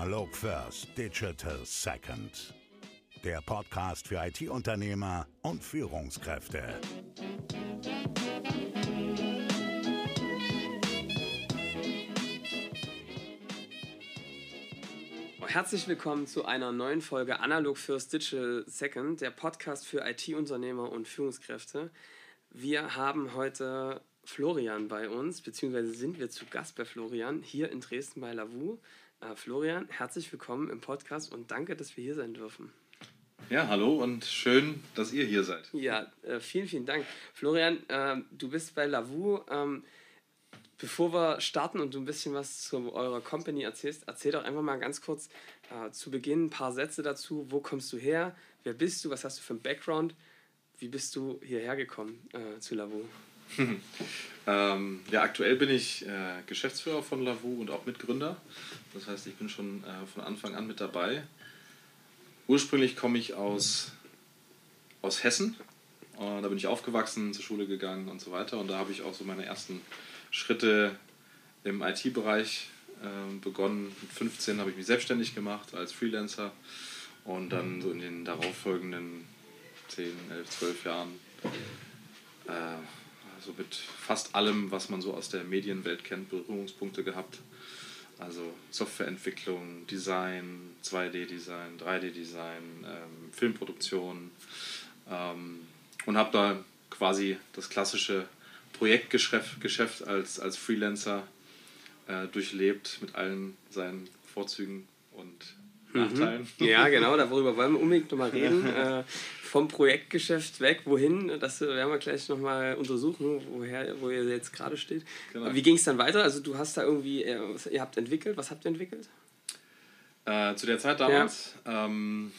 Analog First, Digital Second. Der Podcast für IT-Unternehmer und Führungskräfte. Herzlich willkommen zu einer neuen Folge Analog First Digital Second, der Podcast für IT-Unternehmer und Führungskräfte. Wir haben heute Florian bei uns, beziehungsweise sind wir zu Gast bei Florian hier in Dresden bei Lavu. Äh, Florian, herzlich willkommen im Podcast und danke, dass wir hier sein dürfen. Ja, hallo und schön, dass ihr hier seid. Ja, äh, vielen, vielen Dank. Florian, äh, du bist bei Lavu. Ähm, bevor wir starten und du ein bisschen was zu eurer Company erzählst, erzähl doch einfach mal ganz kurz äh, zu Beginn ein paar Sätze dazu. Wo kommst du her? Wer bist du? Was hast du für einen Background? Wie bist du hierher gekommen zu Lavu? ähm, ja, aktuell bin ich äh, Geschäftsführer von Lavu und auch Mitgründer. Das heißt, ich bin schon äh, von Anfang an mit dabei. Ursprünglich komme ich aus, aus Hessen. Äh, da bin ich aufgewachsen, zur Schule gegangen und so weiter. Und da habe ich auch so meine ersten Schritte im IT-Bereich ähm, begonnen. Mit 15 habe ich mich selbstständig gemacht als Freelancer. Und dann so in den darauffolgenden 10, 11, 12 Jahren äh, so mit fast allem, was man so aus der Medienwelt kennt, Berührungspunkte gehabt. Also Softwareentwicklung, Design, 2D-Design, 3D-Design, ähm, Filmproduktion ähm, und habe da quasi das klassische Projektgeschäft Geschäft als, als Freelancer äh, durchlebt mit allen seinen Vorzügen und mhm. Nachteilen. Ja, genau, darüber wollen wir unbedingt nochmal reden. äh, vom Projektgeschäft weg, wohin, das werden wir gleich nochmal untersuchen, woher, wo ihr jetzt gerade steht. Genau. Wie ging es dann weiter? Also du hast da irgendwie, äh, ihr habt entwickelt, was habt ihr entwickelt? Äh, zu der Zeit damals, ja. ähm,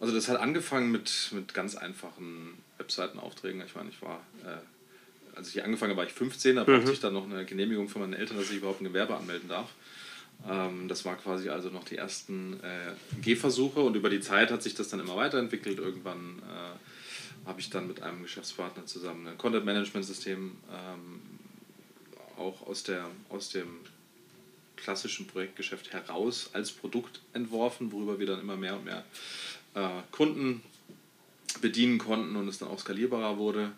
also das hat angefangen mit, mit ganz einfachen Webseitenaufträgen. Ich meine, ich war, äh, als ich angefangen habe, war ich 15, da brauchte mhm. ich dann noch eine Genehmigung von meinen Eltern, dass ich überhaupt ein Gewerbe anmelden darf. Ähm, das war quasi also noch die ersten äh, Gehversuche und über die Zeit hat sich das dann immer weiterentwickelt. Irgendwann äh, habe ich dann mit einem Geschäftspartner zusammen ein Content-Management-System ähm, auch aus, der, aus dem klassischen Projektgeschäft heraus als Produkt entworfen, worüber wir dann immer mehr und mehr äh, Kunden bedienen konnten und es dann auch skalierbarer wurde.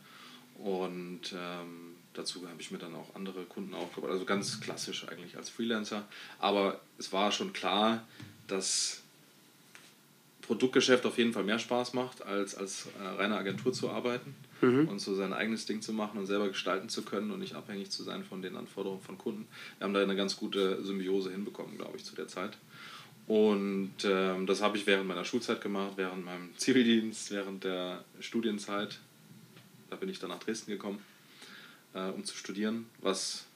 Und ähm, Dazu habe ich mir dann auch andere Kunden aufgebaut, also ganz klassisch eigentlich als Freelancer. Aber es war schon klar, dass Produktgeschäft auf jeden Fall mehr Spaß macht, als als äh, reine Agentur zu arbeiten mhm. und so sein eigenes Ding zu machen und selber gestalten zu können und nicht abhängig zu sein von den Anforderungen von Kunden. Wir haben da eine ganz gute Symbiose hinbekommen, glaube ich, zu der Zeit. Und ähm, das habe ich während meiner Schulzeit gemacht, während meinem Zivildienst, während der Studienzeit. Da bin ich dann nach Dresden gekommen äh, um zu studieren, was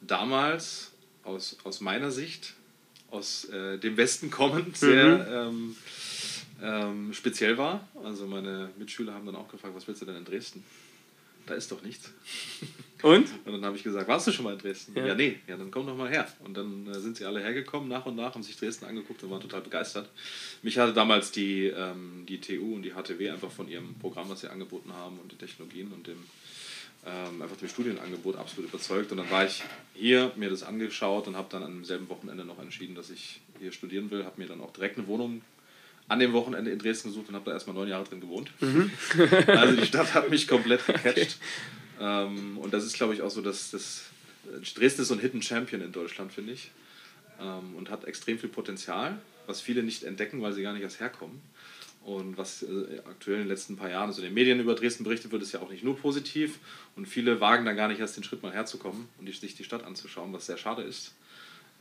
damals aus, aus meiner Sicht, aus äh, dem Westen kommend, sehr mhm. ähm, ähm, speziell war. Also meine Mitschüler haben dann auch gefragt, was willst du denn in Dresden? Da ist doch nichts. Und? Und dann habe ich gesagt, warst du schon mal in Dresden? Ja, ja nee, ja, dann komm doch mal her. Und dann äh, sind sie alle hergekommen nach und nach, haben sich Dresden angeguckt und waren total begeistert. Mich hatte damals die, ähm, die TU und die HTW einfach von ihrem Programm, was sie angeboten haben und die Technologien und dem ähm, einfach dem Studienangebot absolut überzeugt. Und dann war ich hier, mir das angeschaut und habe dann am selben Wochenende noch entschieden, dass ich hier studieren will. Habe mir dann auch direkt eine Wohnung an dem Wochenende in Dresden gesucht und habe da erstmal neun Jahre drin gewohnt. Mhm. also die Stadt hat mich komplett gecatcht. Okay. Ähm, und das ist, glaube ich, auch so, dass das Dresden ist so ein Hidden Champion in Deutschland, finde ich. Ähm, und hat extrem viel Potenzial, was viele nicht entdecken, weil sie gar nicht erst herkommen. Und was äh, aktuell in den letzten paar Jahren, also in den Medien über Dresden berichtet wird, ist ja auch nicht nur positiv. Und viele wagen dann gar nicht erst den Schritt mal herzukommen und sich die Stadt anzuschauen, was sehr schade ist.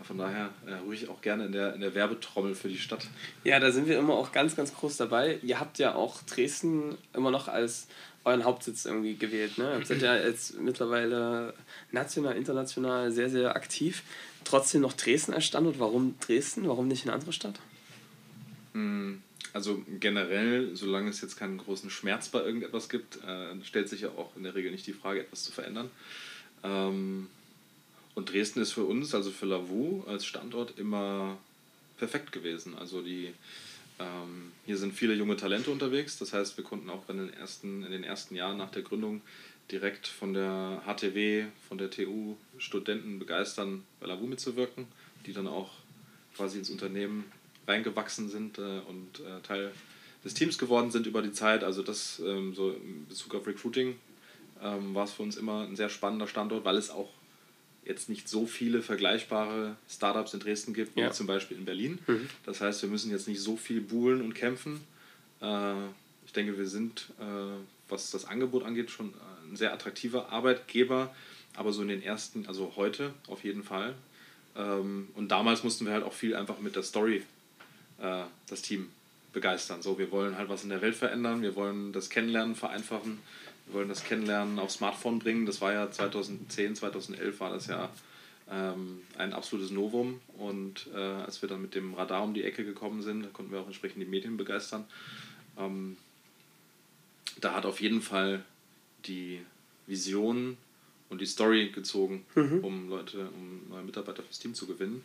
Von daher äh, ruhig auch gerne in der, in der Werbetrommel für die Stadt. Ja, da sind wir immer auch ganz, ganz groß dabei. Ihr habt ja auch Dresden immer noch als euren Hauptsitz irgendwie gewählt. Ne? Ihr seid ja jetzt mittlerweile national, international sehr, sehr aktiv. Trotzdem noch Dresden als Standort. Warum Dresden? Warum nicht eine andere Stadt? Mm also generell, solange es jetzt keinen großen Schmerz bei irgendetwas gibt, äh, stellt sich ja auch in der Regel nicht die Frage, etwas zu verändern. Ähm, und Dresden ist für uns, also für Lavu als Standort, immer perfekt gewesen. Also die, ähm, hier sind viele junge Talente unterwegs. Das heißt, wir konnten auch in den, ersten, in den ersten Jahren nach der Gründung direkt von der HTW, von der TU Studenten begeistern, bei Lavu mitzuwirken, die dann auch quasi ins Unternehmen reingewachsen sind äh, und äh, Teil des Teams geworden sind über die Zeit. Also das ähm, so in Bezug auf Recruiting ähm, war es für uns immer ein sehr spannender Standort, weil es auch jetzt nicht so viele vergleichbare Startups in Dresden gibt, ja. wie zum Beispiel in Berlin. Mhm. Das heißt, wir müssen jetzt nicht so viel buhlen und kämpfen. Äh, ich denke, wir sind, was das Angebot angeht, schon ein sehr attraktiver Arbeitgeber, aber so in den ersten, also heute auf jeden Fall. Ähm, und damals mussten wir halt auch viel einfach mit der Story äh, das Team begeistern. So, wir wollen halt was in der Welt verändern, wir wollen das Kennenlernen vereinfachen, wir wollen das Kennenlernen aufs Smartphone bringen. Das war ja 2010, 2011 war das ja ähm, ein absolutes Novum. Und äh, als wir dann mit dem Radar um die Ecke gekommen sind, konnten wir auch entsprechend die Medien begeistern. Ähm, da hat auf jeden Fall die Vision und die Story gezogen, mhm. um Leute, um neue Mitarbeiter fürs Team zu gewinnen.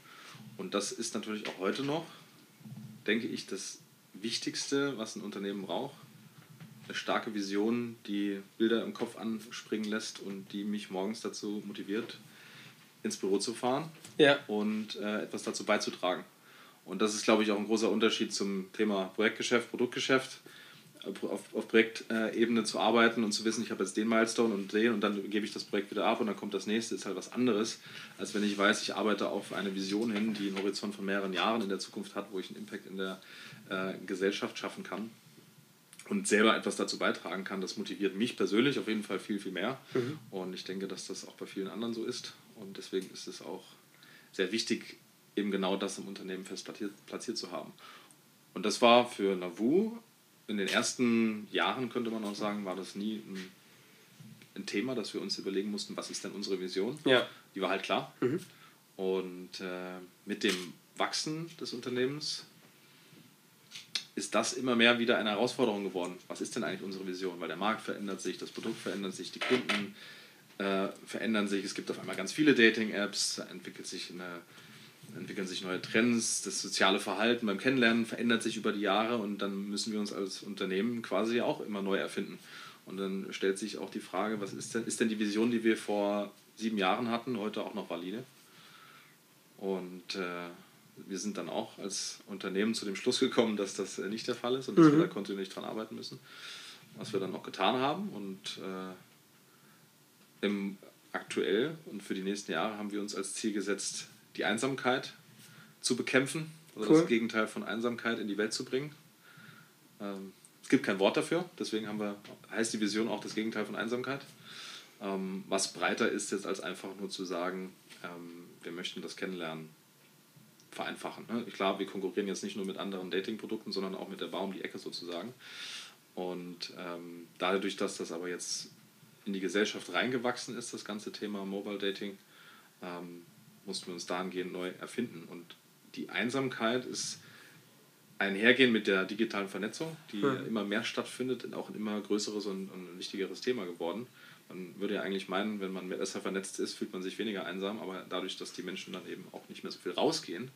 Und das ist natürlich auch heute noch, denke ich, das Wichtigste, was ein Unternehmen braucht eine starke Vision, die Bilder im Kopf anspringen lässt und die mich morgens dazu motiviert, ins Büro zu fahren ja. und äh, etwas dazu beizutragen. Und das ist, glaube ich, auch ein großer Unterschied zum Thema Projektgeschäft, Produktgeschäft. Auf, auf Projektebene zu arbeiten und zu wissen, ich habe jetzt den Milestone und den und dann gebe ich das Projekt wieder ab und dann kommt das nächste, ist halt was anderes, als wenn ich weiß, ich arbeite auf eine Vision hin, die einen Horizont von mehreren Jahren in der Zukunft hat, wo ich einen Impact in der äh, Gesellschaft schaffen kann und selber etwas dazu beitragen kann, das motiviert mich persönlich auf jeden Fall viel, viel mehr. Mhm. Und ich denke, dass das auch bei vielen anderen so ist. Und deswegen ist es auch sehr wichtig, eben genau das im Unternehmen fest platziert, platziert zu haben. Und das war für Navu in den ersten Jahren, könnte man auch sagen, war das nie ein, ein Thema, dass wir uns überlegen mussten, was ist denn unsere Vision. Ja. Die war halt klar. Mhm. Und äh, mit dem Wachsen des Unternehmens ist das immer mehr wieder eine Herausforderung geworden. Was ist denn eigentlich unsere Vision? Weil der Markt verändert sich, das Produkt verändert sich, die Kunden äh, verändern sich. Es gibt auf einmal ganz viele Dating-Apps, entwickelt sich eine, entwickeln sich neue Trends, das soziale Verhalten beim Kennenlernen verändert sich über die Jahre und dann müssen wir uns als Unternehmen quasi auch immer neu erfinden. Und dann stellt sich auch die Frage, was ist denn, ist denn die Vision, die wir vor sieben Jahren hatten, heute auch noch valide? Und äh, wir sind dann auch als Unternehmen zu dem Schluss gekommen, dass das nicht der Fall ist und dass mhm. wir da kontinuierlich dran arbeiten müssen. Was wir dann auch getan haben. Und äh, im aktuell und für die nächsten Jahre haben wir uns als Ziel gesetzt, die Einsamkeit zu bekämpfen oder cool. das Gegenteil von Einsamkeit in die Welt zu bringen. Ähm, es gibt kein Wort dafür, deswegen haben wir, heißt die Vision auch das Gegenteil von Einsamkeit. Ähm, was breiter ist jetzt als einfach nur zu sagen, ähm, wir möchten das kennenlernen vereinfachen. Ne? Klar, wir konkurrieren jetzt nicht nur mit anderen Dating-Produkten, sondern auch mit der Bar um die Ecke sozusagen. Und ähm, dadurch, dass das aber jetzt in die Gesellschaft reingewachsen ist, das ganze Thema Mobile Dating, ähm, mussten wir uns dahingehend neu erfinden. Und die Einsamkeit ist einhergehen mit der digitalen Vernetzung, die mhm. immer mehr stattfindet, und auch ein immer größeres und, und wichtigeres Thema geworden. Man würde ja eigentlich meinen, wenn man besser vernetzt ist, fühlt man sich weniger einsam, aber dadurch, dass die Menschen dann eben auch nicht mehr so viel rausgehen,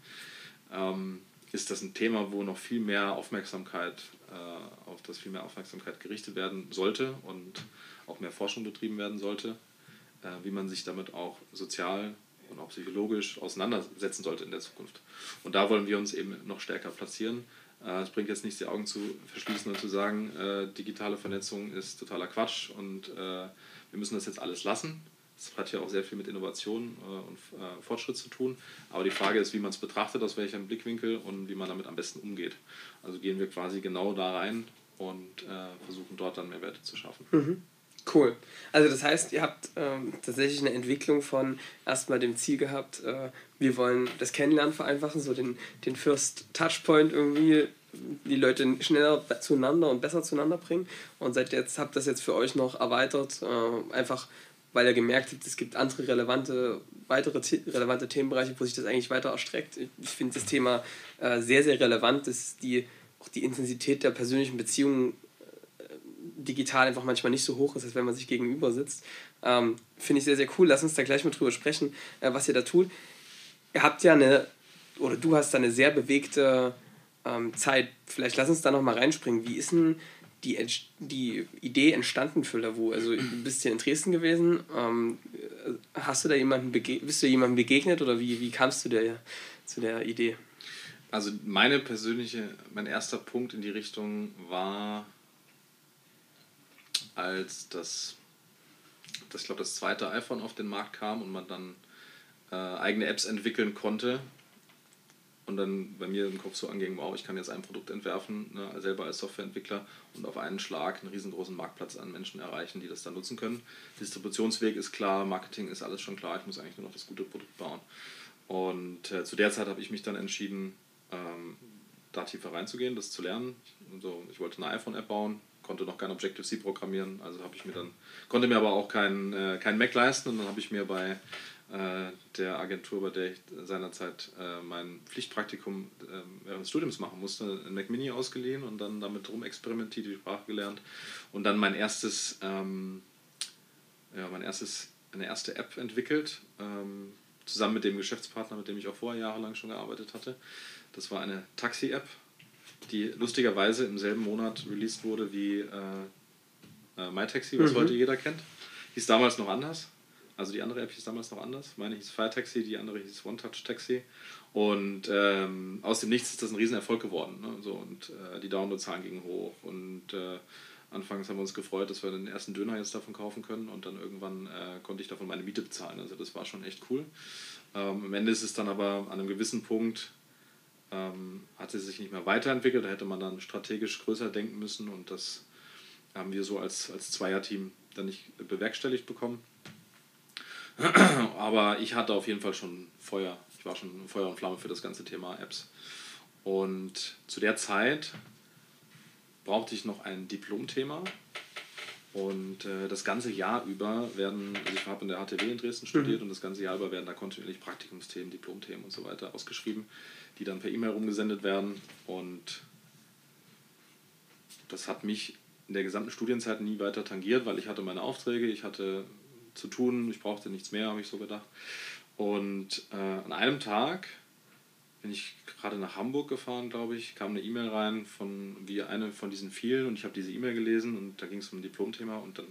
ähm, ist das ein Thema, wo noch viel mehr Aufmerksamkeit, äh, auf das viel mehr Aufmerksamkeit gerichtet werden sollte und auch mehr Forschung betrieben werden sollte, äh, wie man sich damit auch sozial und auch psychologisch auseinandersetzen sollte in der Zukunft. Und da wollen wir uns eben noch stärker platzieren. Äh, es bringt jetzt nichts, die Augen zu verschließen und zu sagen, äh, digitale Vernetzung ist totaler Quatsch und äh, wir müssen das jetzt alles lassen. Das hat ja auch sehr viel mit Innovation und Fortschritt zu tun. Aber die Frage ist, wie man es betrachtet, aus welchem Blickwinkel und wie man damit am besten umgeht. Also gehen wir quasi genau da rein und versuchen dort dann Mehrwerte zu schaffen. Mhm. Cool. Also das heißt, ihr habt ähm, tatsächlich eine Entwicklung von erstmal dem Ziel gehabt, äh, wir wollen das Kennenlernen vereinfachen, so den, den First Touchpoint irgendwie die Leute schneller zueinander und besser zueinander bringen. Und seit jetzt habt ihr das jetzt für euch noch erweitert, äh, einfach weil ihr gemerkt habt, es gibt andere relevante, weitere relevante Themenbereiche, wo sich das eigentlich weiter erstreckt. Ich finde das Thema äh, sehr, sehr relevant, dass die, auch die Intensität der persönlichen Beziehungen digital einfach manchmal nicht so hoch ist, als wenn man sich gegenüber sitzt. Ähm, finde ich sehr, sehr cool. Lass uns da gleich mal drüber sprechen, äh, was ihr da tut. Ihr habt ja eine, oder du hast da eine sehr bewegte ähm, Zeit. Vielleicht lass uns da noch mal reinspringen. Wie ist denn die, die Idee entstanden für Lavu? Also du bist hier in Dresden gewesen. Ähm, hast du da jemanden bist du jemandem begegnet oder wie, wie kamst du der, zu der Idee? Also meine persönliche, mein erster Punkt in die Richtung war, als das, das ich glaube, das zweite iPhone auf den Markt kam und man dann äh, eigene Apps entwickeln konnte und dann bei mir im Kopf so anging, wow, ich kann jetzt ein Produkt entwerfen, ne, selber als Softwareentwickler und auf einen Schlag einen riesengroßen Marktplatz an Menschen erreichen, die das dann nutzen können. Distributionsweg ist klar, Marketing ist alles schon klar, ich muss eigentlich nur noch das gute Produkt bauen. Und äh, zu der Zeit habe ich mich dann entschieden, ähm, da tiefer reinzugehen, das zu lernen. Also ich wollte eine iPhone-App bauen, konnte noch kein Objective-C programmieren, also habe ich mir dann, konnte mir aber auch kein, äh, kein Mac leisten und dann habe ich mir bei äh, der Agentur, bei der ich seinerzeit äh, mein Pflichtpraktikum äh, während des Studiums machen musste, ein Mac Mini ausgeliehen und dann damit rumexperimentiert, die Sprache gelernt und dann mein erstes, ähm, ja, mein erstes, eine erste App entwickelt, ähm, zusammen mit dem Geschäftspartner, mit dem ich auch vorher jahrelang schon gearbeitet hatte. Das war eine Taxi-App, die lustigerweise im selben Monat released wurde wie äh, äh, MyTaxi, was mhm. heute jeder kennt. Hieß damals noch anders. Also die andere App hieß damals noch anders. Meine hieß Fire Taxi, die andere hieß One Touch Taxi. Und ähm, aus dem Nichts ist das ein Riesenerfolg geworden. Ne? So, und äh, die Downloadzahlen gingen hoch. Und äh, anfangs haben wir uns gefreut, dass wir den ersten Döner jetzt davon kaufen können. Und dann irgendwann äh, konnte ich davon meine Miete bezahlen. Also das war schon echt cool. Ähm, am Ende ist es dann aber an einem gewissen Punkt ähm, hat sie sich nicht mehr weiterentwickelt. Da hätte man dann strategisch größer denken müssen. Und das haben wir so als, als Zweierteam dann nicht bewerkstelligt bekommen. Aber ich hatte auf jeden Fall schon Feuer. Ich war schon Feuer und Flamme für das ganze Thema Apps. Und zu der Zeit brauchte ich noch ein Diplomthema. Und äh, das ganze Jahr über werden, also ich habe in der HTW in Dresden studiert mhm. und das ganze Jahr über werden da kontinuierlich Praktikumsthemen, Diplomthemen und so weiter ausgeschrieben, die dann per E-Mail rumgesendet werden. Und das hat mich in der gesamten Studienzeit nie weiter tangiert, weil ich hatte meine Aufträge, ich hatte zu tun. Ich brauchte nichts mehr, habe ich so gedacht. Und äh, an einem Tag bin ich gerade nach Hamburg gefahren, glaube ich, kam eine E-Mail rein von wie eine von diesen vielen und ich habe diese E-Mail gelesen und da ging es um ein Diplomthema und dann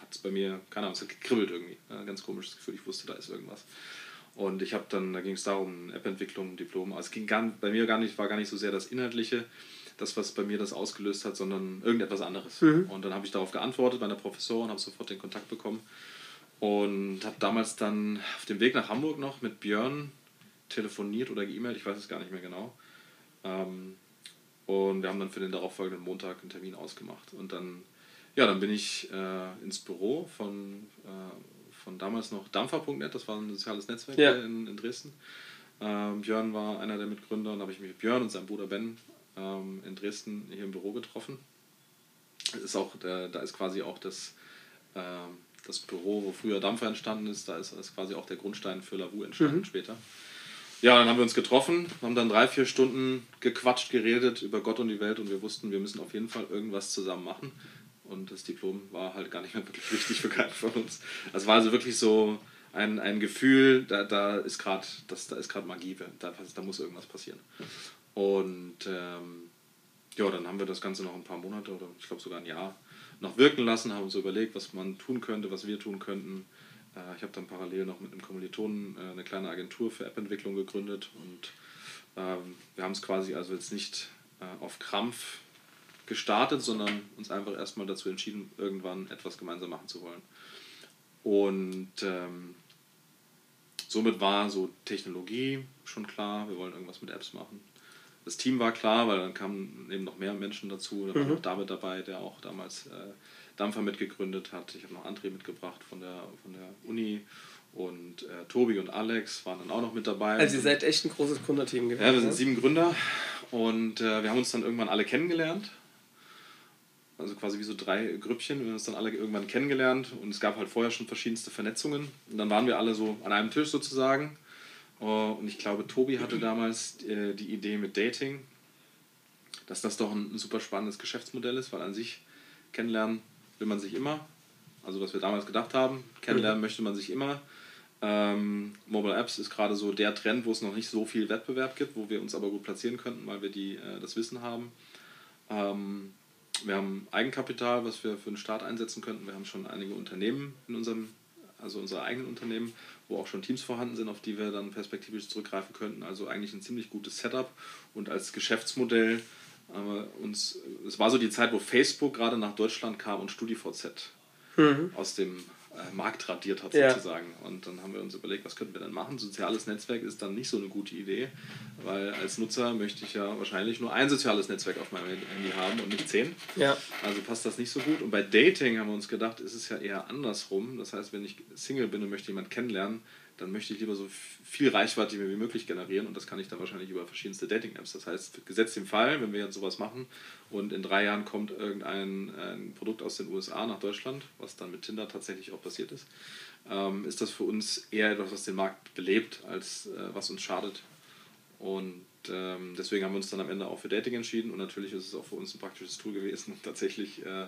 hat es bei mir, keine Ahnung, es hat gekribbelt irgendwie. Ja, ganz komisches Gefühl, ich wusste, da ist irgendwas. Und ich habe dann, da ging es darum, App-Entwicklung, Diplom. Also es ging gar, bei mir gar nicht, war gar nicht so sehr das Inhaltliche, das, was bei mir das ausgelöst hat, sondern irgendetwas anderes. Mhm. Und dann habe ich darauf geantwortet bei einer Professorin, habe sofort den Kontakt bekommen und habe damals dann auf dem Weg nach Hamburg noch mit Björn telefoniert oder geemailt, ich weiß es gar nicht mehr genau. Ähm, und wir haben dann für den darauffolgenden Montag einen Termin ausgemacht. Und dann, ja, dann bin ich äh, ins Büro von, äh, von damals noch Dampfer.net, das war ein soziales Netzwerk ja. in, in Dresden. Ähm, Björn war einer der Mitgründer und da habe ich mich mit Björn und seinem Bruder Ben ähm, in Dresden hier im Büro getroffen. Ist auch, da ist quasi auch das ähm, das Büro, wo früher Dampfer entstanden ist, da ist, ist quasi auch der Grundstein für Lavu entstanden mhm. später. Ja, dann haben wir uns getroffen, haben dann drei, vier Stunden gequatscht, geredet über Gott und die Welt und wir wussten, wir müssen auf jeden Fall irgendwas zusammen machen. Und das Diplom war halt gar nicht mehr wirklich wichtig für keinen von uns. Es war also wirklich so ein, ein Gefühl, da, da ist gerade Magie, da, da muss irgendwas passieren. Und ähm, ja, dann haben wir das Ganze noch ein paar Monate oder ich glaube sogar ein Jahr noch wirken lassen, haben uns überlegt, was man tun könnte, was wir tun könnten. Äh, ich habe dann parallel noch mit einem Kommilitonen äh, eine kleine Agentur für App-Entwicklung gegründet und ähm, wir haben es quasi also jetzt nicht äh, auf Krampf gestartet, sondern uns einfach erstmal dazu entschieden, irgendwann etwas gemeinsam machen zu wollen. Und ähm, somit war so Technologie schon klar, wir wollen irgendwas mit Apps machen das Team war klar, weil dann kamen eben noch mehr Menschen dazu. Da war mhm. noch David dabei, der auch damals äh, Dampfer mitgegründet hat. Ich habe noch André mitgebracht von der, von der Uni. Und äh, Tobi und Alex waren dann auch noch mit dabei. Also ihr seid echt ein großes Gründerteam gewesen. Ja, wir sind ne? sieben Gründer und äh, wir haben uns dann irgendwann alle kennengelernt. Also quasi wie so drei Grüppchen. Wir haben uns dann alle irgendwann kennengelernt und es gab halt vorher schon verschiedenste Vernetzungen. Und dann waren wir alle so an einem Tisch sozusagen Oh, und ich glaube, Tobi hatte damals äh, die Idee mit Dating, dass das doch ein, super spannendes Geschäftsmodell ist, weil an sich kennenlernen will man sich immer. Also was wir damals gedacht haben, kennenlernen mhm. möchte man sich immer. Ähm, Mobile Apps ist gerade so der Trend, wo es noch nicht so viel Wettbewerb gibt, wo wir uns aber gut platzieren könnten, weil wir die, äh, das Wissen haben. Ähm, wir haben Eigenkapital, was wir für den Start einsetzen könnten. Wir haben schon einige Unternehmen in unserem also unsere eigenen Unternehmen, wo auch schon Teams vorhanden sind, auf die wir dann perspektivisch zurückgreifen könnten. Also eigentlich ein ziemlich gutes Setup und als Geschäftsmodell äh, uns, es war so die Zeit, wo Facebook gerade nach Deutschland kam und StudiVZ mhm. aus dem äh, Markt radiert hat, sozusagen. Ja. Und dann haben wir uns überlegt, was könnten wir denn machen? Soziales Netzwerk ist dann nicht so eine gute Idee, weil als Nutzer möchte ich ja wahrscheinlich nur ein soziales Netzwerk auf meinem Handy haben und nicht zehn. Ja. Also passt das nicht so gut. Und bei Dating haben wir uns gedacht, ist es ja eher andersrum. Das heißt, wenn ich Single bin und möchte jemanden kennenlernen, dann möchte ich lieber so viel Reichweite wie möglich generieren und das kann ich dann wahrscheinlich über verschiedenste Dating-Apps. Das heißt, gesetzt den Fall, wenn wir jetzt sowas machen und in drei Jahren kommt irgendein Produkt aus den USA nach Deutschland, was dann mit Tinder tatsächlich auch passiert ist, ähm, ist das für uns eher etwas, was den Markt belebt, als äh, was uns schadet. Und ähm, deswegen haben wir uns dann am Ende auch für Dating entschieden und natürlich ist es auch für uns ein praktisches Tool gewesen, tatsächlich äh,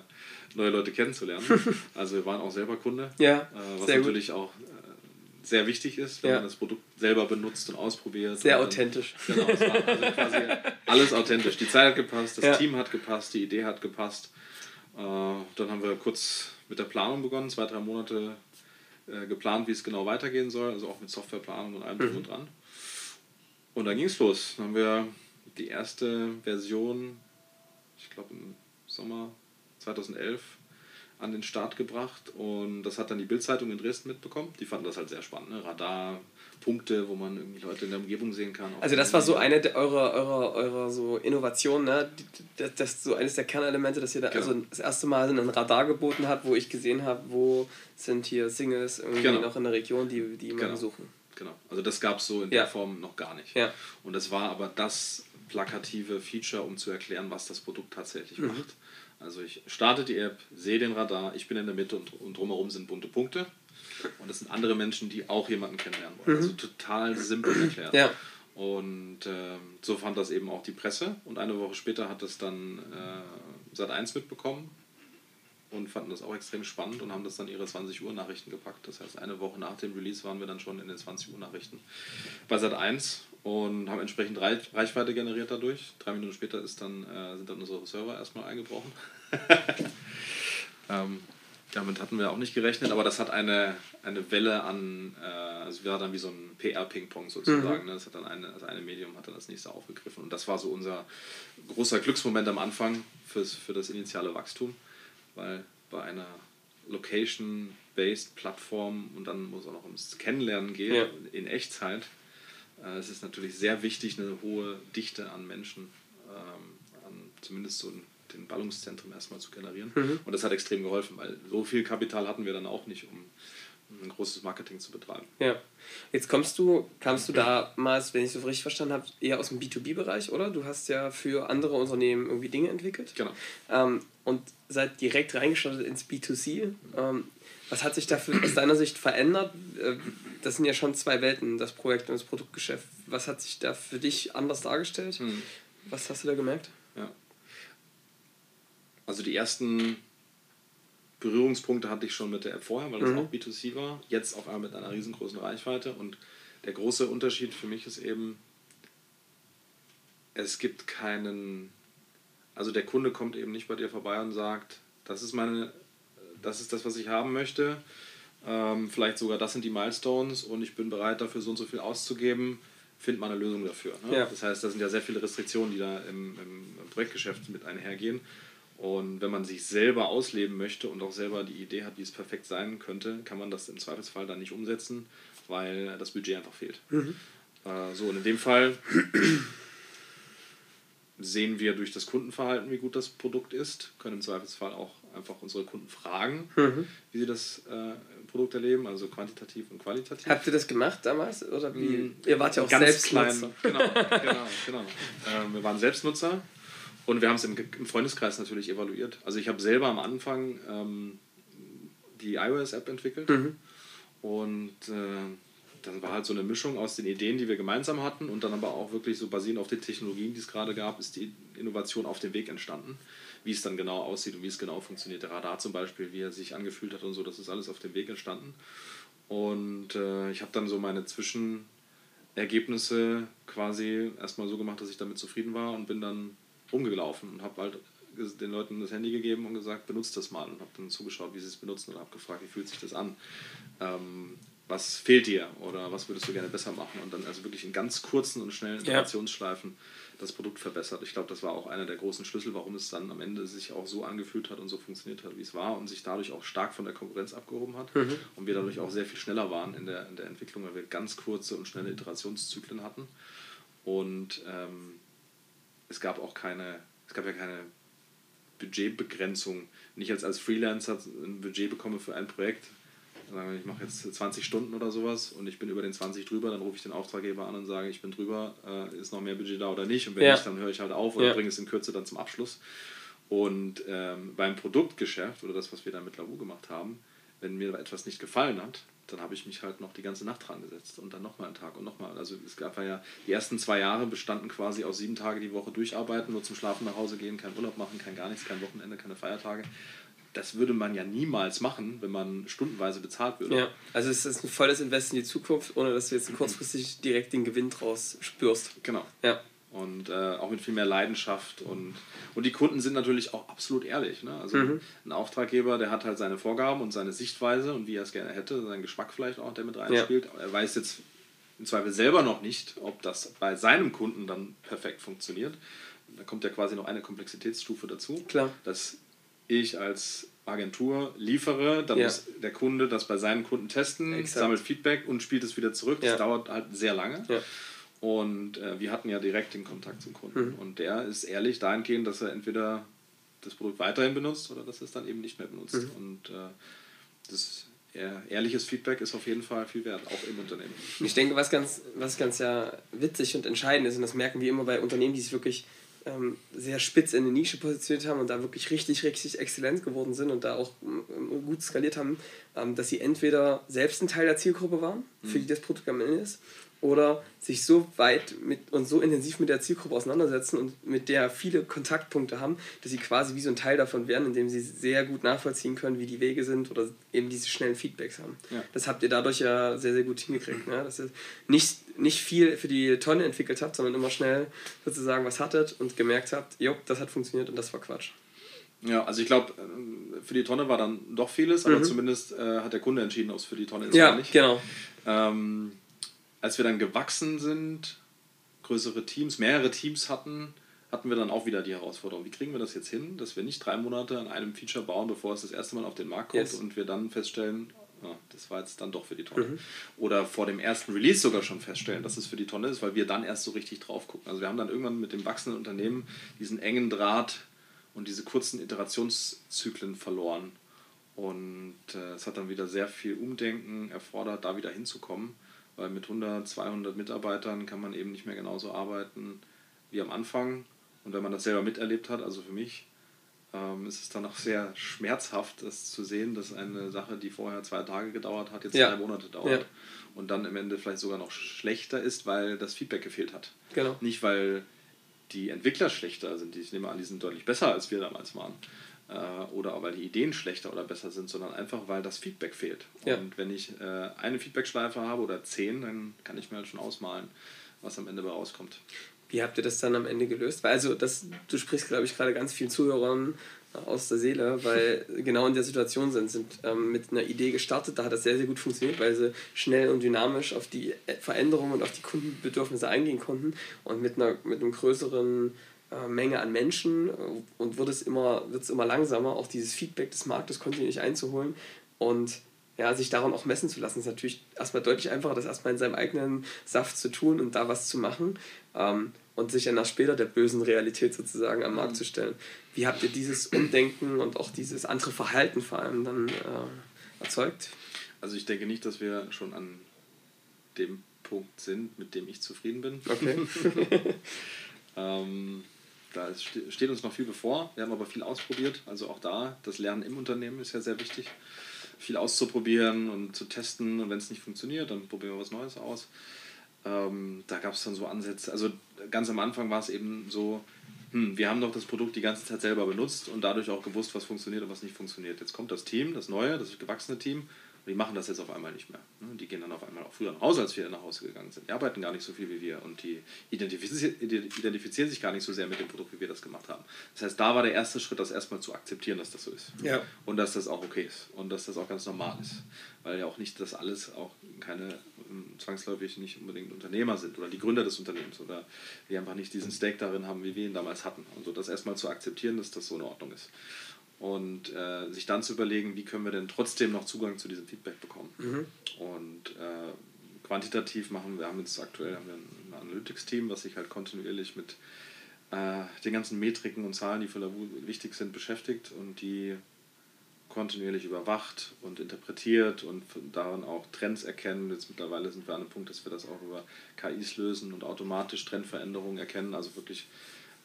neue Leute kennenzulernen. also wir waren auch selber Kunde, ja, äh, was natürlich gut. auch sehr wichtig ist, wenn ja. man das Produkt selber benutzt und ausprobiert. Sehr und authentisch. Genau, es war also quasi alles authentisch. Die Zeit hat gepasst, das ja. Team hat gepasst, die Idee hat gepasst. Äh, dann haben wir kurz mit der Planung begonnen, zwei, drei Monate äh, geplant, wie es genau weitergehen soll, also auch mit Softwareplanung und allem drum mhm. und dran. Und dann ging es los. Dann haben wir die erste Version, ich glaube im Sommer 2011, an den Start gebracht und das hat dann die Bildzeitung in Dresden mitbekommen. Die fanden das halt sehr spannend. Ne? Radar, Punkte, wo man irgendwie Leute in der Umgebung sehen kann. Also das war so eine der, eurer, eurer, eurer so Innovationen, ne? das, das ist so eines der Kernelemente, dass ihr da genau. also das erste Mal ein Radar geboten habt, wo ich gesehen habe, wo sind hier Singles irgendwie genau. noch in der Region, die, die jemanden genau. suchen. Genau, also das gab es so in ja. der Form noch gar nicht. Ja. Und das war aber das plakative Feature, um zu erklären, was das Produkt tatsächlich mhm. macht. Also ich starte die App, sehe den Radar, ich bin in der Mitte und, und drumherum sind bunte Punkte. Und das sind andere Menschen, die auch jemanden kennenlernen wollen. Also mhm. Also total simpel erklärt. Ja. Und äh, so fand das eben auch die Presse. Und eine Woche später hat das dann äh, Sat1 mitbekommen und fanden das auch extrem spannend und haben das dann ihre 20 Uhr Nachrichten gepackt. Das heißt, eine Woche nach dem Release waren wir dann schon in den 20 Uhr Nachrichten bei Sat1 und haben entsprechend Reichweite generiert dadurch. Drei Minuten später ist dann, äh, sind dann unsere Server erstmal eingebrochen. ähm, damit hatten wir auch nicht gerechnet, aber das hat eine, eine Welle an, äh, also war dann wie so ein PR-Ping-Pong sozusagen. Mhm. Ne? Das hat dann eine, also eine Medium hat dann das nächste aufgegriffen und das war so unser großer Glücksmoment am Anfang fürs, für das initiale Wachstum, weil bei einer Location-based Plattform und dann muss auch noch ums Kennenlernen gehen ja. in Echtzeit es ist natürlich sehr wichtig, eine hohe Dichte an Menschen, ähm, an zumindest so den Ballungszentren erstmal zu generieren. Mhm. Und das hat extrem geholfen, weil so viel Kapital hatten wir dann auch nicht, um ein großes Marketing zu betreiben. Ja. Jetzt kommst du, kamst du damals, wenn ich so richtig verstanden habe, eher aus dem B2B-Bereich, oder? Du hast ja für andere Unternehmen irgendwie Dinge entwickelt. Genau. Ähm, und seid direkt reingestartet ins B2C. Ähm, was hat sich da aus deiner Sicht verändert? Äh, das sind ja schon zwei Welten, das Projekt und das Produktgeschäft. Was hat sich da für dich anders dargestellt? Mhm. Was hast du da gemerkt? Ja. Also die ersten Berührungspunkte hatte ich schon mit der App vorher, weil das mhm. auch B2C war. Jetzt auf einmal mit einer riesengroßen Reichweite. Und der große Unterschied für mich ist eben, es gibt keinen, also der Kunde kommt eben nicht bei dir vorbei und sagt, das ist meine das ist das, was ich haben möchte. Ähm, vielleicht sogar, das sind die Milestones und ich bin bereit, dafür so und so viel auszugeben. Findet man eine Lösung dafür. Ne? Ja. Das heißt, da sind ja sehr viele Restriktionen, die da im, im Projektgeschäft mit einhergehen. Und wenn man sich selber ausleben möchte und auch selber die Idee hat, wie es perfekt sein könnte, kann man das im Zweifelsfall dann nicht umsetzen, weil das Budget einfach fehlt. Mhm. Äh, so, und in dem Fall sehen wir durch das Kundenverhalten, wie gut das Produkt ist, können im Zweifelsfall auch einfach unsere Kunden fragen, mhm. wie sie das äh, Produkt erleben, also quantitativ und qualitativ. Habt ihr das gemacht damals? Oder wie? Mhm. Ihr wart ja auch Ganz Selbstnutzer. Klein, genau, genau, genau. Ähm, wir waren Selbstnutzer und wir haben es im, im, Freundeskreis natürlich evaluiert. Also ich habe selber am Anfang ähm, die iOS-App entwickelt mhm. und äh, dann war halt so eine Mischung aus den Ideen, die wir gemeinsam hatten und dann aber auch wirklich so basierend auf den Technologien, die es gerade gab, ist die Innovation auf dem Weg entstanden. Wie es dann genau aussieht und wie es genau funktioniert. Der Radar zum Beispiel, wie er sich angefühlt hat und so, das ist alles auf dem Weg entstanden. Und äh, ich habe dann so meine Zwischenergebnisse quasi erstmal so gemacht, dass ich damit zufrieden war und bin dann rumgelaufen und habe halt den Leuten das Handy gegeben und gesagt, benutzt das mal und habe dann zugeschaut, wie sie es benutzen und habe gefragt, wie fühlt sich das an? Ähm, was fehlt dir oder was würdest du gerne besser machen? Und dann also wirklich in ganz kurzen und schnellen Iterationsschleifen ja. Das Produkt verbessert. Ich glaube, das war auch einer der großen Schlüssel, warum es dann am Ende sich auch so angefühlt hat und so funktioniert hat, wie es war und sich dadurch auch stark von der Konkurrenz abgehoben hat mhm. und wir dadurch auch sehr viel schneller waren in der, in der Entwicklung, weil wir ganz kurze und schnelle Iterationszyklen hatten. Und ähm, es gab auch keine, es gab ja keine Budgetbegrenzung. Wenn ich jetzt als Freelancer ein Budget bekomme für ein Projekt, sagen ich mache jetzt 20 Stunden oder sowas und ich bin über den 20 drüber, dann rufe ich den Auftraggeber an und sage, ich bin drüber, äh, ist noch mehr Budget da oder nicht? Und wenn ja. nicht, dann höre ich halt auf oder ja. bringe es in Kürze dann zum Abschluss. Und ähm, beim Produktgeschäft oder das, was wir da mit Lavu gemacht haben, wenn mir etwas nicht gefallen hat, dann habe ich mich halt noch die ganze Nacht dran gesetzt und dann nochmal einen Tag und nochmal. Also es gab ja, die ersten zwei Jahre bestanden quasi aus sieben Tage die Woche durcharbeiten, nur zum Schlafen nach Hause gehen, kein Urlaub machen, kein gar nichts, kein Wochenende, keine Feiertage das würde man ja niemals machen, wenn man stundenweise bezahlt würde. Ja, also es ist ein volles Invest in die Zukunft, ohne dass du jetzt kurzfristig direkt den Gewinn draus spürst. Genau. Ja. Und äh, auch mit viel mehr Leidenschaft. Und, und die Kunden sind natürlich auch absolut ehrlich. Ne? Also mhm. ein Auftraggeber, der hat halt seine Vorgaben und seine Sichtweise und wie er es gerne hätte, seinen Geschmack vielleicht auch, der mit reinspielt. Ja. Er weiß jetzt im Zweifel selber noch nicht, ob das bei seinem Kunden dann perfekt funktioniert. Da kommt ja quasi noch eine Komplexitätsstufe dazu. Klar. Dass ich als Agentur liefere, dann ja. muss der Kunde das bei seinen Kunden testen, Exakt. sammelt Feedback und spielt es wieder zurück. Das ja. dauert halt sehr lange. Ja. Und äh, wir hatten ja direkt den Kontakt zum Kunden. Mhm. Und der ist ehrlich dahingehend, dass er entweder das Produkt weiterhin benutzt oder dass er es dann eben nicht mehr benutzt. Mhm. Und äh, das ehrliches Feedback ist auf jeden Fall viel wert, auch im Unternehmen. Ich denke, was ganz, was ganz ja witzig und entscheidend ist, und das merken wir immer bei Unternehmen, die sich wirklich ähm, sehr spitz in eine Nische positioniert haben und da wirklich richtig, richtig exzellent geworden sind und da auch ähm, gut skaliert haben, ähm, dass sie entweder selbst ein Teil der Zielgruppe waren, für die mhm. das Produkt am Ende ist, oder sich so weit mit und so intensiv mit der Zielgruppe auseinandersetzen und mit der viele Kontaktpunkte haben, dass sie quasi wie so ein Teil davon werden, indem sie sehr gut nachvollziehen können, wie die Wege sind oder eben diese schnellen Feedbacks haben. Ja. Das habt ihr dadurch ja sehr, sehr gut hingekriegt. Ne? Dass ihr nicht, nicht viel für die Tonne entwickelt habt, sondern immer schnell sozusagen was hattet und gemerkt habt, jo, das hat funktioniert und das war Quatsch. Ja, also ich glaube, äh, für die Tonne war dann doch vieles, aber mhm. zumindest äh, hat der Kunde entschieden, ob es für die Tonne ist ja, oder nicht. Genau. Ähm, als wir dann gewachsen sind, größere Teams, mehrere Teams hatten, hatten wir dann auch wieder die Herausforderung, wie kriegen wir das jetzt hin, dass wir nicht drei Monate an einem Feature bauen, bevor es das erste Mal auf den Markt kommt yes. und wir dann feststellen, ja, das war jetzt dann doch für die Tonne. Mhm. Oder vor dem ersten Release sogar schon feststellen, dass es für die Tonne ist, weil wir dann erst so richtig drauf gucken. Also wir haben dann irgendwann mit dem wachsenden Unternehmen diesen engen Draht und diese kurzen Iterationszyklen verloren. Und äh, es hat dann wieder sehr viel Umdenken erfordert, da wieder hinzukommen weil mit 100, 200 Mitarbeitern kann man eben nicht mehr genauso arbeiten wie am Anfang. Und wenn man das selber miterlebt hat, also für mich, ähm, ist es dann auch sehr schmerzhaft, das zu sehen, dass eine Sache, die vorher zwei Tage gedauert hat, jetzt ja. drei Monate dauert. Ja. Und dann im Ende vielleicht sogar noch schlechter ist, weil das Feedback gefehlt hat. Genau. Nicht, weil die Entwickler schlechter sind. Ich nehme an, die sind deutlich besser, als wir damals waren oder weil die Ideen schlechter oder besser sind, sondern einfach, weil das Feedback fehlt. Ja. Und wenn ich äh, eine Feedback-Schleife habe oder zehn, dann kann ich mir halt schon ausmalen, was am Ende bei rauskommt. Wie habt ihr das dann am Ende gelöst? Weil also das, du sprichst, glaube ich, gerade ganz vielen Zuhörern aus der Seele, weil genau in der Situation sind, sind ähm, mit einer Idee gestartet, da hat das sehr, sehr gut funktioniert, weil sie schnell und dynamisch auf die Veränderungen und auf die Kundenbedürfnisse eingehen konnten und mit, einer, mit einem größeren äh, Menge an Menschen äh, und wird es immer, wird es immer langsamer, auch dieses Feedback des Marktes kontinuierlich einzuholen und ja, sich daran auch messen zu lassen, ist natürlich erstmal deutlich einfacher, das erstmal in seinem eigenen Saft zu tun und da was zu machen ähm, und sich dann nach später der bösen Realität sozusagen am Markt mhm. zu stellen. Wie habt ihr dieses Umdenken und auch dieses andere Verhalten vor allem dann äh, erzeugt? Also ich denke nicht, dass wir schon an dem Punkt sind, mit dem ich zufrieden bin. Okay. ähm, da steht uns noch viel bevor. Wir haben aber viel ausprobiert. Also auch da, das Lernen im Unternehmen ist ja sehr wichtig. Viel auszuprobieren und zu testen. Und wenn es nicht funktioniert, dann probieren wir was Neues aus. Ähm, da gab es dann so Ansätze. Also ganz am Anfang war es eben so, hm, wir haben doch das Produkt die ganze Zeit selber benutzt und dadurch auch gewusst, was funktioniert und was nicht funktioniert. Jetzt kommt das Team, das neue, das gewachsene Team Und die machen das jetzt auf einmal nicht mehr. Ne? Die gehen dann auf einmal auch früher nach Hause, als wir nach Hause gegangen sind. Die arbeiten gar nicht so viel wie wir und die identifizieren, identifizieren sich gar nicht so sehr mit dem Produkt, wie wir das gemacht haben. Das heißt, da war der erste Schritt, das erstmal zu akzeptieren, dass das so ist. Ja. Und dass das auch okay ist und dass das auch ganz normal ist. Weil ja auch nicht das alles auch keine ähm, zwangsläufig nicht unbedingt Unternehmer sind oder die Gründer des Unternehmens oder die einfach nicht diesen Stake darin haben, wie wir ihn damals hatten. Und so das erstmal zu akzeptieren, dass das so in Ordnung ist und äh, sich dann zu überlegen, wie können wir denn trotzdem noch Zugang zu diesem Feedback bekommen. Mhm. Und äh, quantitativ machen wir, haben jetzt aktuell haben wir ein Analytics-Team, was sich halt kontinuierlich mit äh, den ganzen Metriken und Zahlen, die für Lavu wichtig sind, beschäftigt und die kontinuierlich überwacht und interpretiert und darin auch Trends erkennen. Jetzt mittlerweile sind wir an einem Punkt, dass wir das auch über KIs lösen und automatisch Trendveränderungen erkennen, also wirklich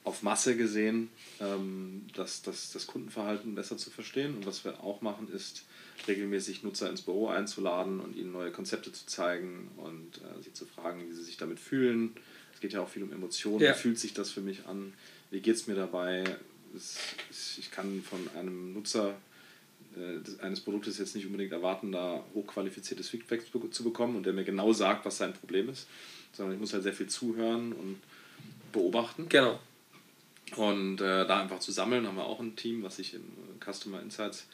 auf Masse gesehen, ähm, das, das, das Kundenverhalten besser zu verstehen. Und was wir auch machen, ist regelmäßig Nutzer ins Büro einzuladen und ihnen neue Konzepte zu zeigen und äh, sie zu fragen, wie sie sich damit fühlen. Es geht ja auch viel um Emotionen. Ja. Wie fühlt sich das für mich an? Wie geht es mir dabei? Ich kann von einem Nutzer äh, eines Produktes jetzt nicht unbedingt erwarten, da hochqualifiziertes Feedback zu bekommen und der mir genau sagt, was sein Problem ist, sondern ich muss halt sehr viel zuhören und beobachten. Genau. Und äh, da einfach zu sammeln, haben wir auch ein Team, was sich in Customer Insights,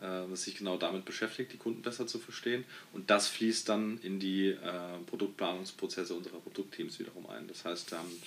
äh, was sich genau damit beschäftigt, die Kunden besser zu verstehen. Und das fließt dann in die äh, Produktplanungsprozesse unserer Produktteams wiederum ein. Das heißt, wir haben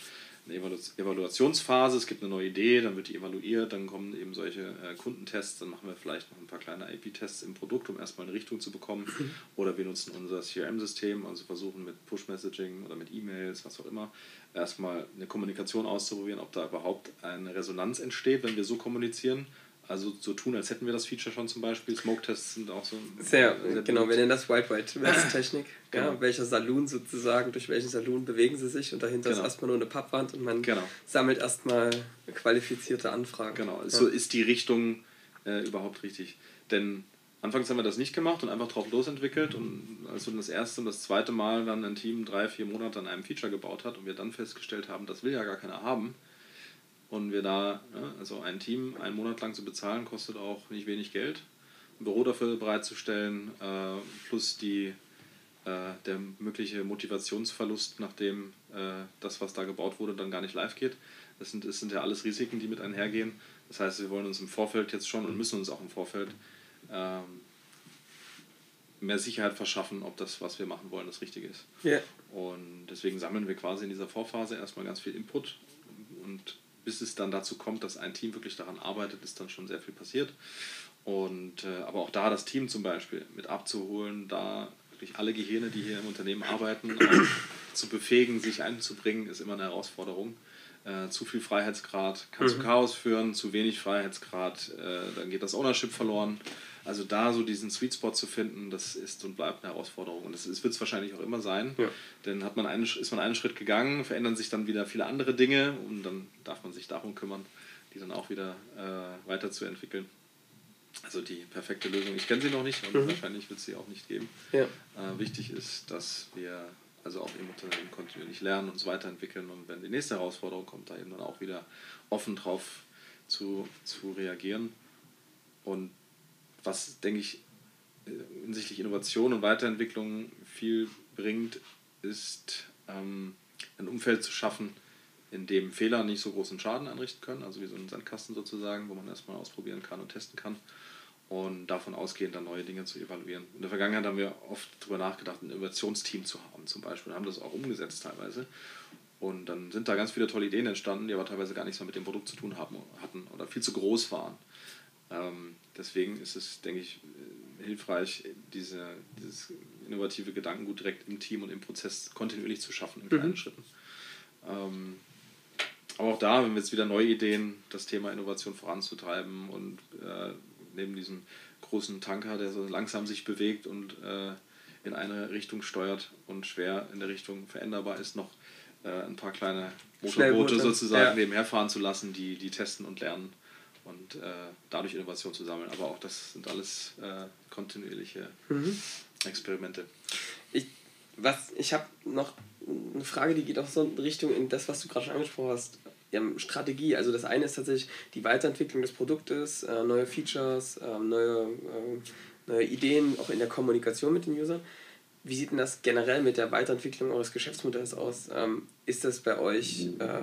eine Evaluationsphase, es gibt eine neue Idee, dann wird die evaluiert, dann kommen eben solche äh, Kundentests, dann machen wir vielleicht noch ein paar kleine AP-Tests im Produkt, um erstmal eine Richtung zu bekommen. Oder wir nutzen unser CRM-System, also versuchen mit Push-Messaging oder mit E-Mails, was auch immer, erstmal eine Kommunikation auszuprobieren, ob da überhaupt eine Resonanz entsteht, wenn wir so kommunizieren also so tun, als hätten wir das Feature schon zum Beispiel. Smoke-Tests sind auch so. Sehr, sehr genau, wir nennen das Wild White West Technik. genau. ja, welcher Saloon sozusagen, durch welchen Saloon bewegen sie sich und dahinter genau. ist erstmal nur eine Pappwand und man genau. sammelt erstmal qualifizierte Anfragen. Genau, ja. so ist die Richtung äh, überhaupt richtig. Denn anfangs haben wir das nicht gemacht und einfach drauf losentwickelt und als wir das erste und das zweite Mal dann ein Team drei, vier Monate an einem Feature gebaut hat und wir dann festgestellt haben, das will ja gar keiner haben, und wir da, also ein Team einen Monat lang zu bezahlen, kostet auch nicht wenig Geld. Ein Büro dafür bereitzustellen, äh, plus die, äh, der mögliche Motivationsverlust, nachdem äh, das, was da gebaut wurde, dann gar nicht live geht. Das sind, das sind ja alles Risiken, die mit einhergehen. Das heißt, wir wollen uns im Vorfeld jetzt schon und müssen uns auch im Vorfeld ähm, mehr Sicherheit verschaffen, ob das, was wir machen wollen, das Richtige ist. Yeah. Und deswegen sammeln wir quasi in dieser Vorphase erstmal ganz viel Input und bis es dann dazu kommt, dass ein Team wirklich daran arbeitet, ist dann schon sehr viel passiert. Und äh, aber auch da das Team zum Beispiel mit abzuholen, da wirklich alle Gehirne, die hier im Unternehmen arbeiten, zu befähigen, sich einzubringen, ist immer eine Herausforderung. Äh, zu viel Freiheitsgrad kann mhm. zu Chaos führen, zu wenig Freiheitsgrad, äh, dann geht das Ownership verloren. Also da so diesen Sweet Spot zu finden, das ist und bleibt eine Herausforderung. Und das, wird es wahrscheinlich auch immer sein. Ja. Denn hat man einen, ist man einen Schritt gegangen, verändern sich dann wieder viele andere Dinge und dann darf man sich darum kümmern, die dann auch wieder äh, weiterzuentwickeln. Also die perfekte Lösung, ich kenne sie noch nicht und mhm. wahrscheinlich wird es sie auch nicht geben. Ja. Äh, wichtig ist, dass wir also auch im Unternehmen kontinuierlich lernen, uns weiterentwickeln und wenn die nächste Herausforderung kommt, da eben dann auch wieder offen drauf zu, zu reagieren. Und was, denke ich, äh, hinsichtlich Innovation und Weiterentwicklung viel bringt, ist ähm, ein Umfeld zu schaffen, in dem Fehler nicht so großen Schaden anrichten können, also wie so ein Sandkasten sozusagen, wo man erstmal ausprobieren kann und testen kann und davon ausgehend dann neue Dinge zu evaluieren. In der Vergangenheit haben wir oft darüber nachgedacht, ein Innovationsteam zu haben zum Beispiel, haben das auch umgesetzt teilweise. Und dann sind da ganz viele tolle Ideen entstanden, die aber teilweise gar nichts mehr mit dem Produkt zu tun haben, hatten oder viel zu groß waren. Ähm, deswegen ist es, denke ich, hilfreich, diese, dieses innovative Gedankengut direkt im Team und im Prozess kontinuierlich zu schaffen in kleinen mhm. Schritten. Ähm, aber auch da, wenn wir jetzt wieder neue Ideen, das Thema Innovation voranzutreiben und äh, neben diesem großen Tanker, der so langsam sich bewegt und äh, in eine Richtung steuert und schwer in der Richtung veränderbar ist, noch äh, ein paar kleine Motorboote sozusagen ja. nebenher fahren zu lassen, die, die testen und lernen und äh, dadurch Innovation zu sammeln. Aber auch das sind alles äh, kontinuierliche mhm. Experimente. Ich, ich habe noch eine Frage, die geht auch so in Richtung in das, was du gerade schon angesprochen hast. Strategie. Also das eine ist tatsächlich die Weiterentwicklung des Produktes, äh, neue Features, äh, neue neue Ideen, auch in der Kommunikation mit den Usern. Wie sieht denn das generell mit der Weiterentwicklung eures Geschäftsmodells aus? Ähm, ist das bei euch äh,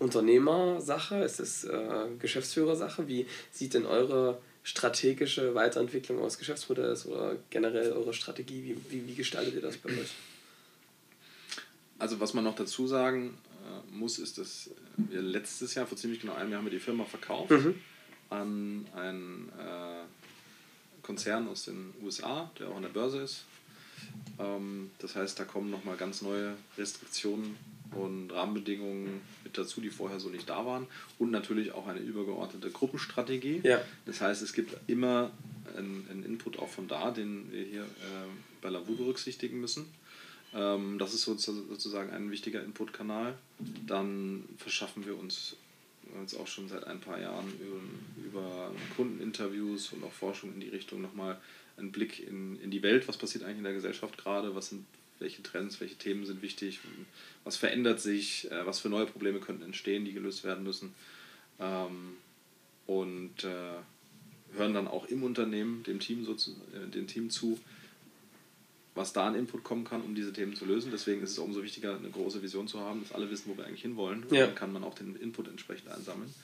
Unternehmersache? Ist es äh, Geschäftsführersache? Wie sieht denn eure strategische Weiterentwicklung eures Geschäftsmodells oder generell eure Strategie, wie, wie, wie gestaltet ihr das bei euch? Also was man noch dazu sagen äh, muss, ist, dass wir letztes Jahr, vor ziemlich genau einem Jahr, haben wir die Firma verkauft mhm. an einen äh, Konzern aus den USA, der auch an der Börse ist. Ähm, das heißt, da kommen nochmal ganz neue Restriktionen und Rahmenbedingungen mit dazu, die vorher so nicht da waren. Und natürlich auch eine übergeordnete Gruppenstrategie. Ja. Das heißt, es gibt immer einen, einen Input auch von da, den wir hier äh, bei Lavu berücksichtigen müssen. Ähm, das ist sozusagen ein wichtiger Inputkanal. Dann verschaffen wir uns jetzt auch schon seit ein paar Jahren über, über Kundeninterviews und auch Forschung in die Richtung nochmal einen Blick in, in die Welt, was passiert eigentlich in der Gesellschaft gerade, was sind welche Trends, welche Themen sind wichtig, was verändert sich, äh, was für neue Probleme könnten entstehen, die gelöst werden müssen. Ähm, und äh, hören dann auch im Unternehmen dem Team, so zu, äh, dem Team zu, was da an Input kommen kann, um diese Themen zu lösen. Deswegen ist es umso wichtiger, eine große Vision zu haben, dass alle wissen, wo wir eigentlich hinwollen. Ja. dann kann man auch den Input entsprechend einsammeln.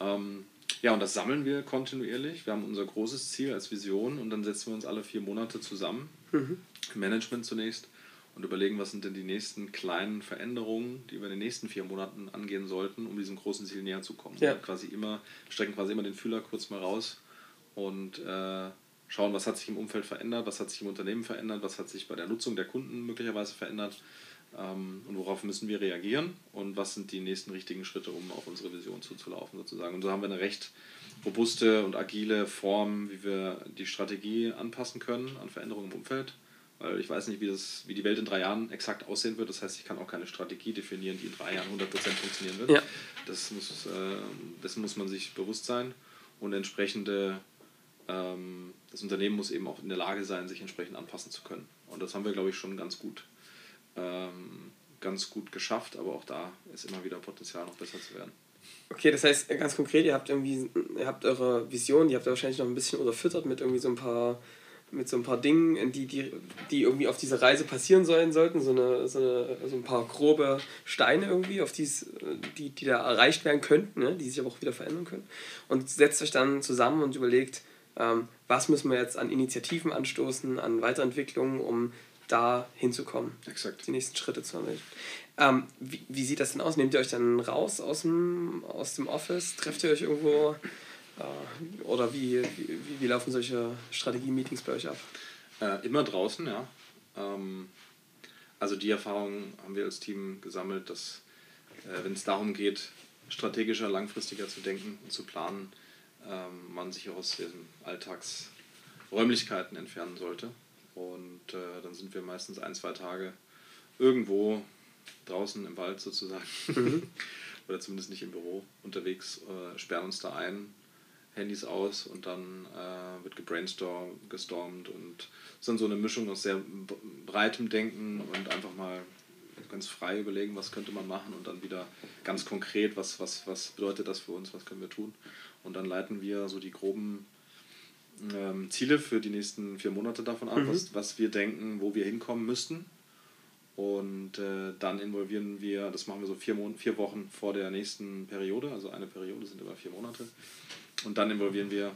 Ähm, ja, und das sammeln wir kontinuierlich. Wir haben unser großes Ziel als Vision und dann setzen wir uns alle vier Monate zusammen, mhm. Management zunächst, und überlegen, was sind denn die nächsten kleinen Veränderungen, die wir in den nächsten vier Monaten angehen sollten, um diesem großen Ziel näher zu kommen. Ja. quasi immer, strecken quasi immer den Fühler kurz mal raus und äh, schauen, was hat sich im Umfeld verändert, was hat sich im Unternehmen verändert, was hat sich bei der Nutzung der Kunden möglicherweise verändert ähm, und worauf müssen wir reagieren und was sind die nächsten richtigen Schritte, um auf unsere Vision zuzulaufen sozusagen. Und so haben wir eine recht robuste und agile Form, wie wir die Strategie anpassen können an Veränderungen im Umfeld. Weil ich weiß nicht, wie, das, wie die Welt in drei Jahren exakt aussehen wird. Das heißt, ich kann auch keine Strategie definieren, die in drei Jahren 100% funktionieren wird. Ja. Das, muss, äh, dessen muss man sich bewusst sein und entsprechende ähm, das Unternehmen muss eben auch in der Lage sein, sich entsprechend anpassen zu können. Und das haben wir, glaube ich, schon ganz gut, ähm, ganz gut geschafft, aber auch da ist immer wieder Potenzial, noch besser zu werden. Okay, das heißt ganz konkret, ihr habt irgendwie, ihr habt eure Vision, die habt ihr wahrscheinlich noch ein bisschen unterfüttert mit irgendwie so ein paar mit so ein paar Dingen, die, die, die irgendwie auf dieser Reise passieren sollen sollten, so, eine, so, eine, so ein paar grobe Steine irgendwie, auf die's, die, die da erreicht werden könnten, ne? die sich aber auch wieder verändern können. Und setzt euch dann zusammen und überlegt, ähm, was müssen wir jetzt an Initiativen anstoßen, an Weiterentwicklungen, um da hinzukommen, Exakt. die nächsten Schritte zu erreichen. Ähm, wie, wie sieht das denn aus? Nehmt ihr euch dann raus aus dem, aus dem Office? Trefft ihr euch irgendwo? Äh, oder wie, wie, wie laufen solche Strategie-Meetings bei euch ab? Äh, immer draußen, ja. Ähm, also die Erfahrung haben wir als Team gesammelt, dass äh, wenn es darum geht, strategischer, langfristiger zu denken und zu planen, ähm, man sich aus diesen Alltagsräumlichkeiten entfernen sollte. Und äh, dann sind wir meistens ein, zwei Tage irgendwo draußen im Wald sozusagen mhm. oder zumindest nicht im Büro unterwegs, äh, sperren uns da ein, Handys aus und dann äh, wird gebrainstormt, gestormt und es ist dann so eine Mischung aus sehr breitem Denken und einfach mal ganz frei überlegen, was könnte man machen und dann wieder ganz konkret, was, was, was bedeutet das für uns, was können wir tun. Und dann leiten wir so die groben ähm, Ziele für die nächsten vier Monate davon ab, mhm. was, was wir denken, wo wir hinkommen müssten. Und äh, dann involvieren wir, das machen wir so vier, Mon vier Wochen vor der nächsten Periode, also eine Periode sind immer vier Monate. Und dann involvieren wir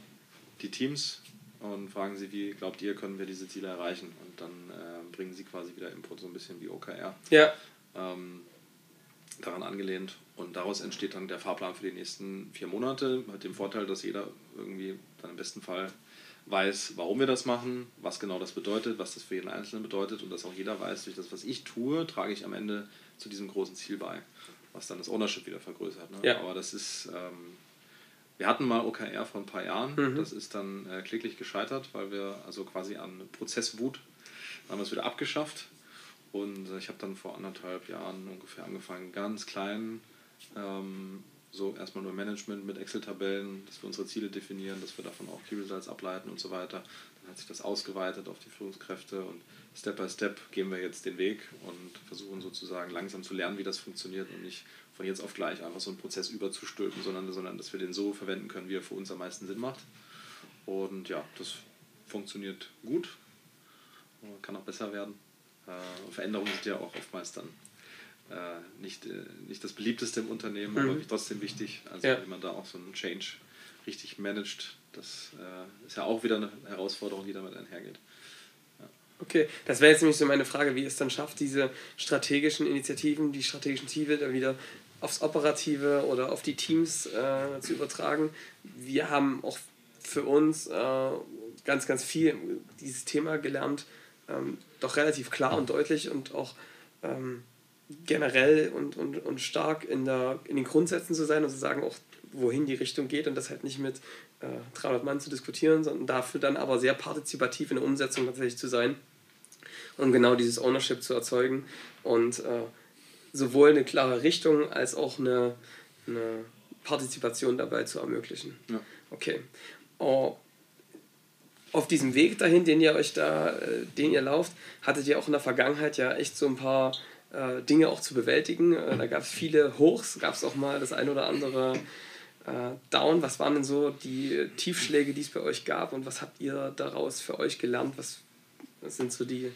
die Teams und fragen sie, wie glaubt ihr, können wir diese Ziele erreichen? Und dann äh, bringen sie quasi wieder Input, so ein bisschen wie OKR. Ja. Ähm, daran angelehnt. Und daraus entsteht dann der Fahrplan für die nächsten vier Monate, mit dem Vorteil, dass jeder irgendwie dann im besten Fall weiß, warum wir das machen, was genau das bedeutet, was das für jeden Einzelnen bedeutet und dass auch jeder weiß, durch das, was ich tue, trage ich am Ende zu diesem großen Ziel bei, was dann das Ownership wieder vergrößert. Ne? Ja. Aber das ist, ähm, wir hatten mal OKR vor ein paar Jahren, mhm. das ist dann äh, kläglich gescheitert, weil wir also quasi an Prozesswut haben wir es wieder abgeschafft und äh, ich habe dann vor anderthalb Jahren ungefähr angefangen, ganz klein, ähm, so erstmal nur Management mit Excel-Tabellen, dass wir unsere Ziele definieren, dass wir davon auch Key Results ableiten und so weiter. Dann hat sich das ausgeweitet auf die Führungskräfte und Step by Step gehen wir jetzt den Weg und versuchen sozusagen langsam zu lernen, wie das funktioniert und nicht von jetzt auf gleich einfach so einen Prozess überzustülpen, sondern, sondern dass wir den so verwenden können, wie er für uns am meisten Sinn macht. Und ja, das funktioniert gut, kann auch besser werden. Äh, Veränderungen sind ja auch oftmals dann äh, nicht, äh, nicht das beliebteste im Unternehmen, mhm. aber trotzdem wichtig. Also ja. wenn man da auch so einen Change richtig managt, das äh, ist ja auch wieder eine Herausforderung, die damit einhergeht. Okay, das wäre jetzt nämlich so meine Frage, wie es dann schafft, diese strategischen Initiativen, die strategischen Ziele da wieder aufs Operative oder auf die Teams äh, zu übertragen. Wir haben auch für uns äh, ganz, ganz viel dieses Thema gelernt, ähm, doch relativ klar und deutlich und auch ähm, generell und, und, und stark in, der, in den Grundsätzen zu sein und zu sagen auch, wohin die Richtung geht und das halt nicht mit äh, 300 Mann zu diskutieren, sondern dafür dann aber sehr partizipativ in der Umsetzung tatsächlich zu sein, um genau dieses Ownership zu erzeugen und äh, sowohl eine klare Richtung als auch eine, eine Partizipation dabei zu ermöglichen. Ja. Okay. Oh, auf diesem Weg dahin, den ihr euch da, äh, den ihr lauft, hattet ihr auch in der Vergangenheit ja echt so ein paar äh, Dinge auch zu bewältigen. Äh, da gab es viele Hochs, gab es auch mal das ein oder andere äh, Down. Was waren denn so die Tiefschläge, die es bei euch gab und was habt ihr daraus für euch gelernt? Was, was sind so die,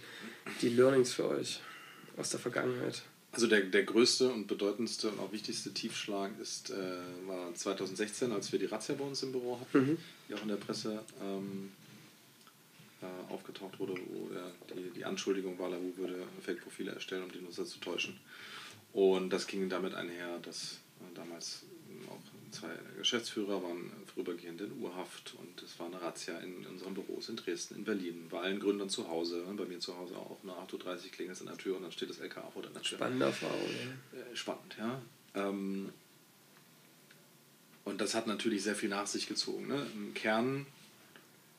die Learnings für euch aus der Vergangenheit? Also der, der größte und bedeutendste und auch wichtigste Tiefschlag ist, äh, war 2016, als wir die Razzia bei uns im Büro hatten, mhm. die auch in der Presse ähm, äh, aufgetaucht wurde, wo ja, die, die Anschuldigung war, Lahu würde Fake-Profile erstellen, um die Nutzer zu täuschen. Und das ging damit einher, dass äh, damals zwei Geschäftsführer waren vorübergehend in Urhaft und es war eine Razzia in, in unseren Büros in Dresden, in Berlin, bei allen Gründern zu Hause, bei mir zu Hause auch. Nach 8.30 Uhr klingelt es an der Tür und dann steht das LKA vor der Tür. Spannende Erfahrung. Ja. Äh, spannend, ja. Ähm, und das hat natürlich sehr viel nach sich gezogen. Ne? Im Kern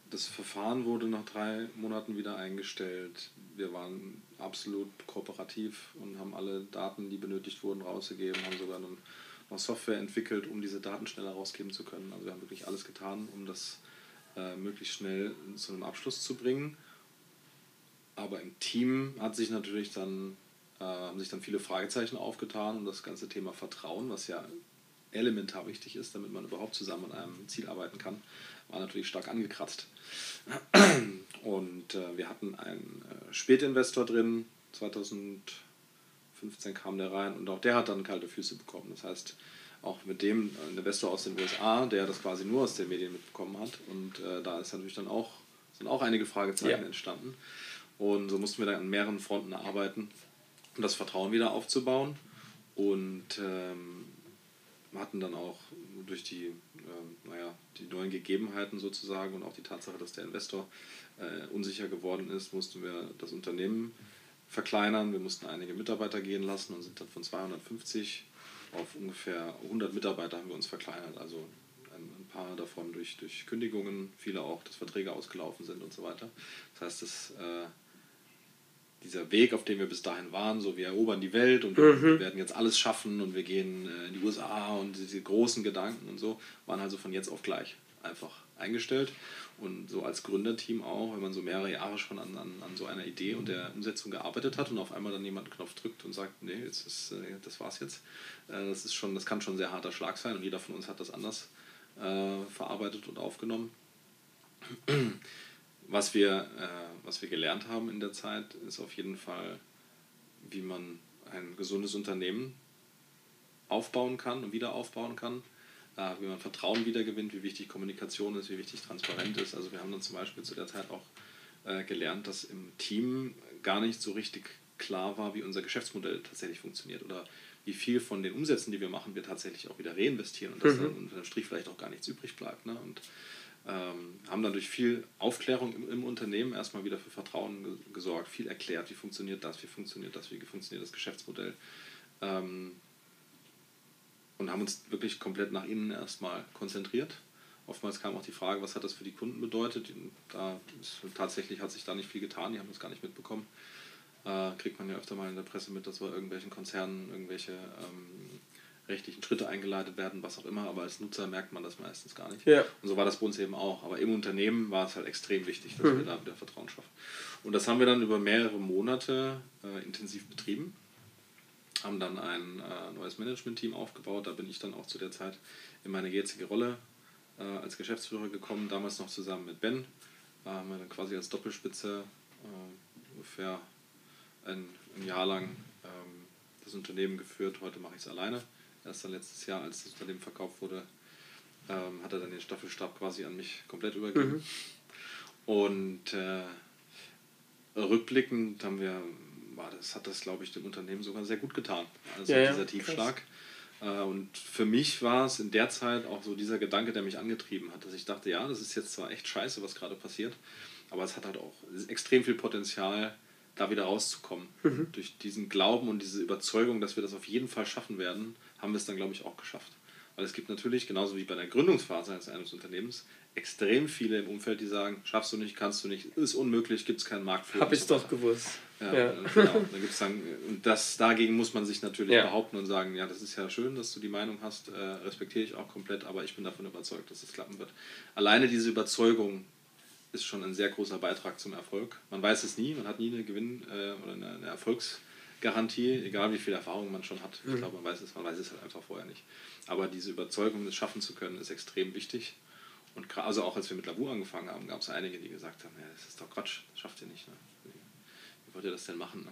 das Verfahren wurde nach drei Monaten wieder eingestellt. Wir waren absolut kooperativ und haben alle Daten, die benötigt wurden, rausgegeben, haben sogar noch Software entwickelt, um diese Daten schneller rausgeben zu können. Also wir haben wirklich alles getan, um das äh, möglichst schnell zu einem Abschluss zu bringen. Aber im Team hat sich natürlich dann, äh, haben sich dann viele Fragezeichen aufgetan und das ganze Thema Vertrauen, was ja elementar wichtig ist, damit man überhaupt zusammen an einem Ziel arbeiten kann, war natürlich stark angekratzt. Und äh, wir hatten einen äh, Spätinvestor drin, 2015 kam der rein und auch der hat dann kalte Füße bekommen. Das heißt, auch mit dem äh, Investor aus den USA, der das quasi nur aus den Medien mitbekommen hat. Und äh, da ist natürlich dann auch, sind auch einige Fragezeichen ja. entstanden. Und so mussten wir dann an mehreren Fronten arbeiten, um das Vertrauen wieder aufzubauen. Und ähm, hatten dann auch durch die, äh, naja, die neuen Gegebenheiten sozusagen und auch die Tatsache, dass der Investor äh, unsicher geworden ist, mussten wir das Unternehmen verkleinern. Wir mussten einige Mitarbeiter gehen lassen und sind dann von 250 auf ungefähr 100 Mitarbeiter haben wir uns verkleinert. Also ein, paar davon durch, durch Kündigungen, viele auch, dass Verträge ausgelaufen sind und so weiter. Das heißt, das äh, dieser Weg, auf dem wir bis dahin waren, so wir erobern die Welt und mhm. wir werden jetzt alles schaffen und wir gehen äh, in die USA und diese großen Gedanken und so, waren also von jetzt auf gleich einfach eingestellt. Und so als Gründerteam auch, wenn man so mehrere Jahre schon an, an, an so einer Idee und der Umsetzung gearbeitet hat und auf einmal dann jemand einen Knopf drückt und sagt, nee, jetzt ist, äh, das war's jetzt, äh, das ist schon, das kann schon ein sehr harter Schlag sein und jeder von uns hat das anders äh, verarbeitet und aufgenommen. Was wir, was wir gelernt haben in der Zeit, ist auf jeden Fall, wie man ein gesundes Unternehmen aufbauen kann und wieder aufbauen kann, wie man Vertrauen wiedergewinnt, wie wichtig Kommunikation ist, wie wichtig Transparenz ist. Also wir haben dann zum Beispiel zu der Zeit auch äh, gelernt, dass im Team gar nicht so richtig klar war, wie unser Geschäftsmodell tatsächlich funktioniert oder wie viel von den Umsätzen, die wir machen, wir tatsächlich auch wieder reinvestieren und dass mhm. dann unterm Strich vielleicht auch gar nichts übrig bleibt. Ne? Und ähm, haben dann durch viel Aufklärung im, im, Unternehmen erstmal wieder für Vertrauen ge gesorgt, viel erklärt, wie funktioniert das, wie funktioniert das, wie funktioniert das Geschäftsmodell. Ähm, und haben uns wirklich komplett nach innen erstmal konzentriert. Oftmals kam auch die Frage, was hat das für die Kunden bedeutet. Da ist, tatsächlich hat sich da nicht viel getan, die haben das gar nicht mitbekommen. Äh, kriegt man ja öfter mal in der Presse mit, dass bei irgendwelchen Konzernen irgendwelche ähm, rechtlichen Schritte eingeleitet werden, was auch immer, aber als Nutzer merkt man das meistens gar nicht. Ja. Und so war das bei uns eben auch. Aber im Unternehmen war es halt extrem wichtig, dass mhm. wir da wieder Vertrauen schaffen. Und das haben wir dann über mehrere Monate äh, intensiv betrieben, haben dann ein äh, neues Management-Team aufgebaut. Da bin ich dann auch zu der Zeit in meine jetzige Rolle äh, als Geschäftsführer gekommen, damals noch zusammen mit Ben. Äh, haben wir dann quasi als Doppelspitze äh, ungefähr ein, ein, Jahr lang ähm, das Unternehmen geführt. Heute mache ich es alleine. Erst dann letztes Jahr, als das Unternehmen verkauft wurde, ähm, hat er dann den Staffelstab quasi an mich komplett übergeben. Mhm. Und äh, rückblickend haben wir, war das, hat das, glaube ich, dem Unternehmen sogar sehr gut getan. Also ja, dieser Tiefschlag. Krass. Äh, und für mich war es in der Zeit auch so dieser Gedanke, der mich angetrieben hat, dass ich dachte, ja, das ist jetzt zwar echt scheiße, was gerade passiert, aber es hat halt auch extrem viel Potenzial, da wieder rauszukommen. Mhm. Durch diesen Glauben und diese Überzeugung, dass wir das auf jeden Fall schaffen werden, haben wir es dann, glaube ich, auch geschafft. Weil es gibt natürlich, genauso wie bei der Gründungsphase eines Unternehmens, extrem viele im Umfeld, die sagen, schaffst du nicht, kannst du nicht, ist unmöglich, gibt es keinen Markt für. Hab ich so doch gewusst. Ja, ja. Genau. Dann gibt's dann, und das, dagegen muss man sich natürlich ja. behaupten und sagen, ja, das ist ja schön, dass du die Meinung hast, äh, respektiere ich auch komplett, aber ich bin davon überzeugt, dass es klappen wird. Alleine diese Überzeugung ist schon ein sehr großer Beitrag zum Erfolg. Man weiß es nie, man hat nie eine Gewinn- äh, oder eine, eine, Erfolgsgarantie, egal wie viel Erfahrung man schon hat. Mhm. Ich glaube, man weiß es, man weiß es halt einfach vorher nicht. Aber diese Überzeugung, das schaffen zu können, ist extrem wichtig. Und also auch als wir mit Labu angefangen haben, gab es einige, die gesagt haben, ja, das ist doch Quatsch, das schafft ihr nicht. Ne? Wie wollt ihr das denn machen? Ne?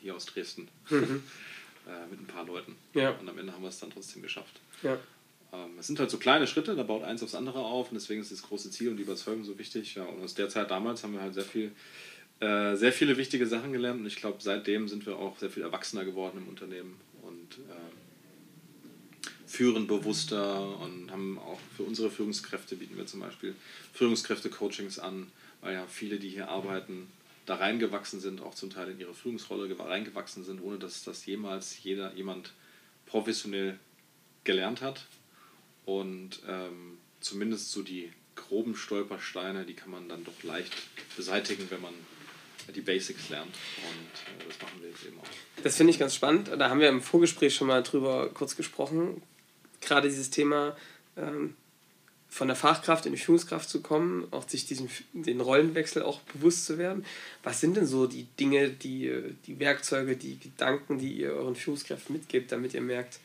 Hier aus Dresden. Mhm. äh, mit ein paar Leuten. Ja. Und am Ende haben wir es dann trotzdem geschafft. Ja. Ähm, es sind halt so kleine Schritte, da baut eins aufs andere auf und deswegen ist das große Ziel und die Überzeugung so wichtig. Ja, und aus der Zeit damals haben wir halt sehr viel, äh, sehr viele wichtige Sachen gelernt und ich glaube, seitdem sind wir auch sehr viel erwachsener geworden im Unternehmen und äh, führen bewusster und haben auch für unsere Führungskräfte bieten wir zum Beispiel Führungskräfte-Coachings an, weil ja viele, die hier arbeiten, da reingewachsen sind, auch zum Teil in ihre Führungsrolle reingewachsen sind, ohne dass das jemals jeder jemand professionell gelernt hat. Und ähm, zumindest so die groben Stolpersteine, die kann man dann doch leicht beseitigen, wenn man die Basics lernt. Und äh, das machen wir jetzt eben auch. Das finde ich ganz spannend. Da haben wir im Vorgespräch schon mal drüber kurz gesprochen. Gerade dieses Thema ähm, von der Fachkraft in die Führungskraft zu kommen, auch sich diesen den Rollenwechsel auch bewusst zu werden. Was sind denn so die Dinge, die, die Werkzeuge, die Gedanken, die ihr euren Führungskräften mitgebt, damit ihr merkt,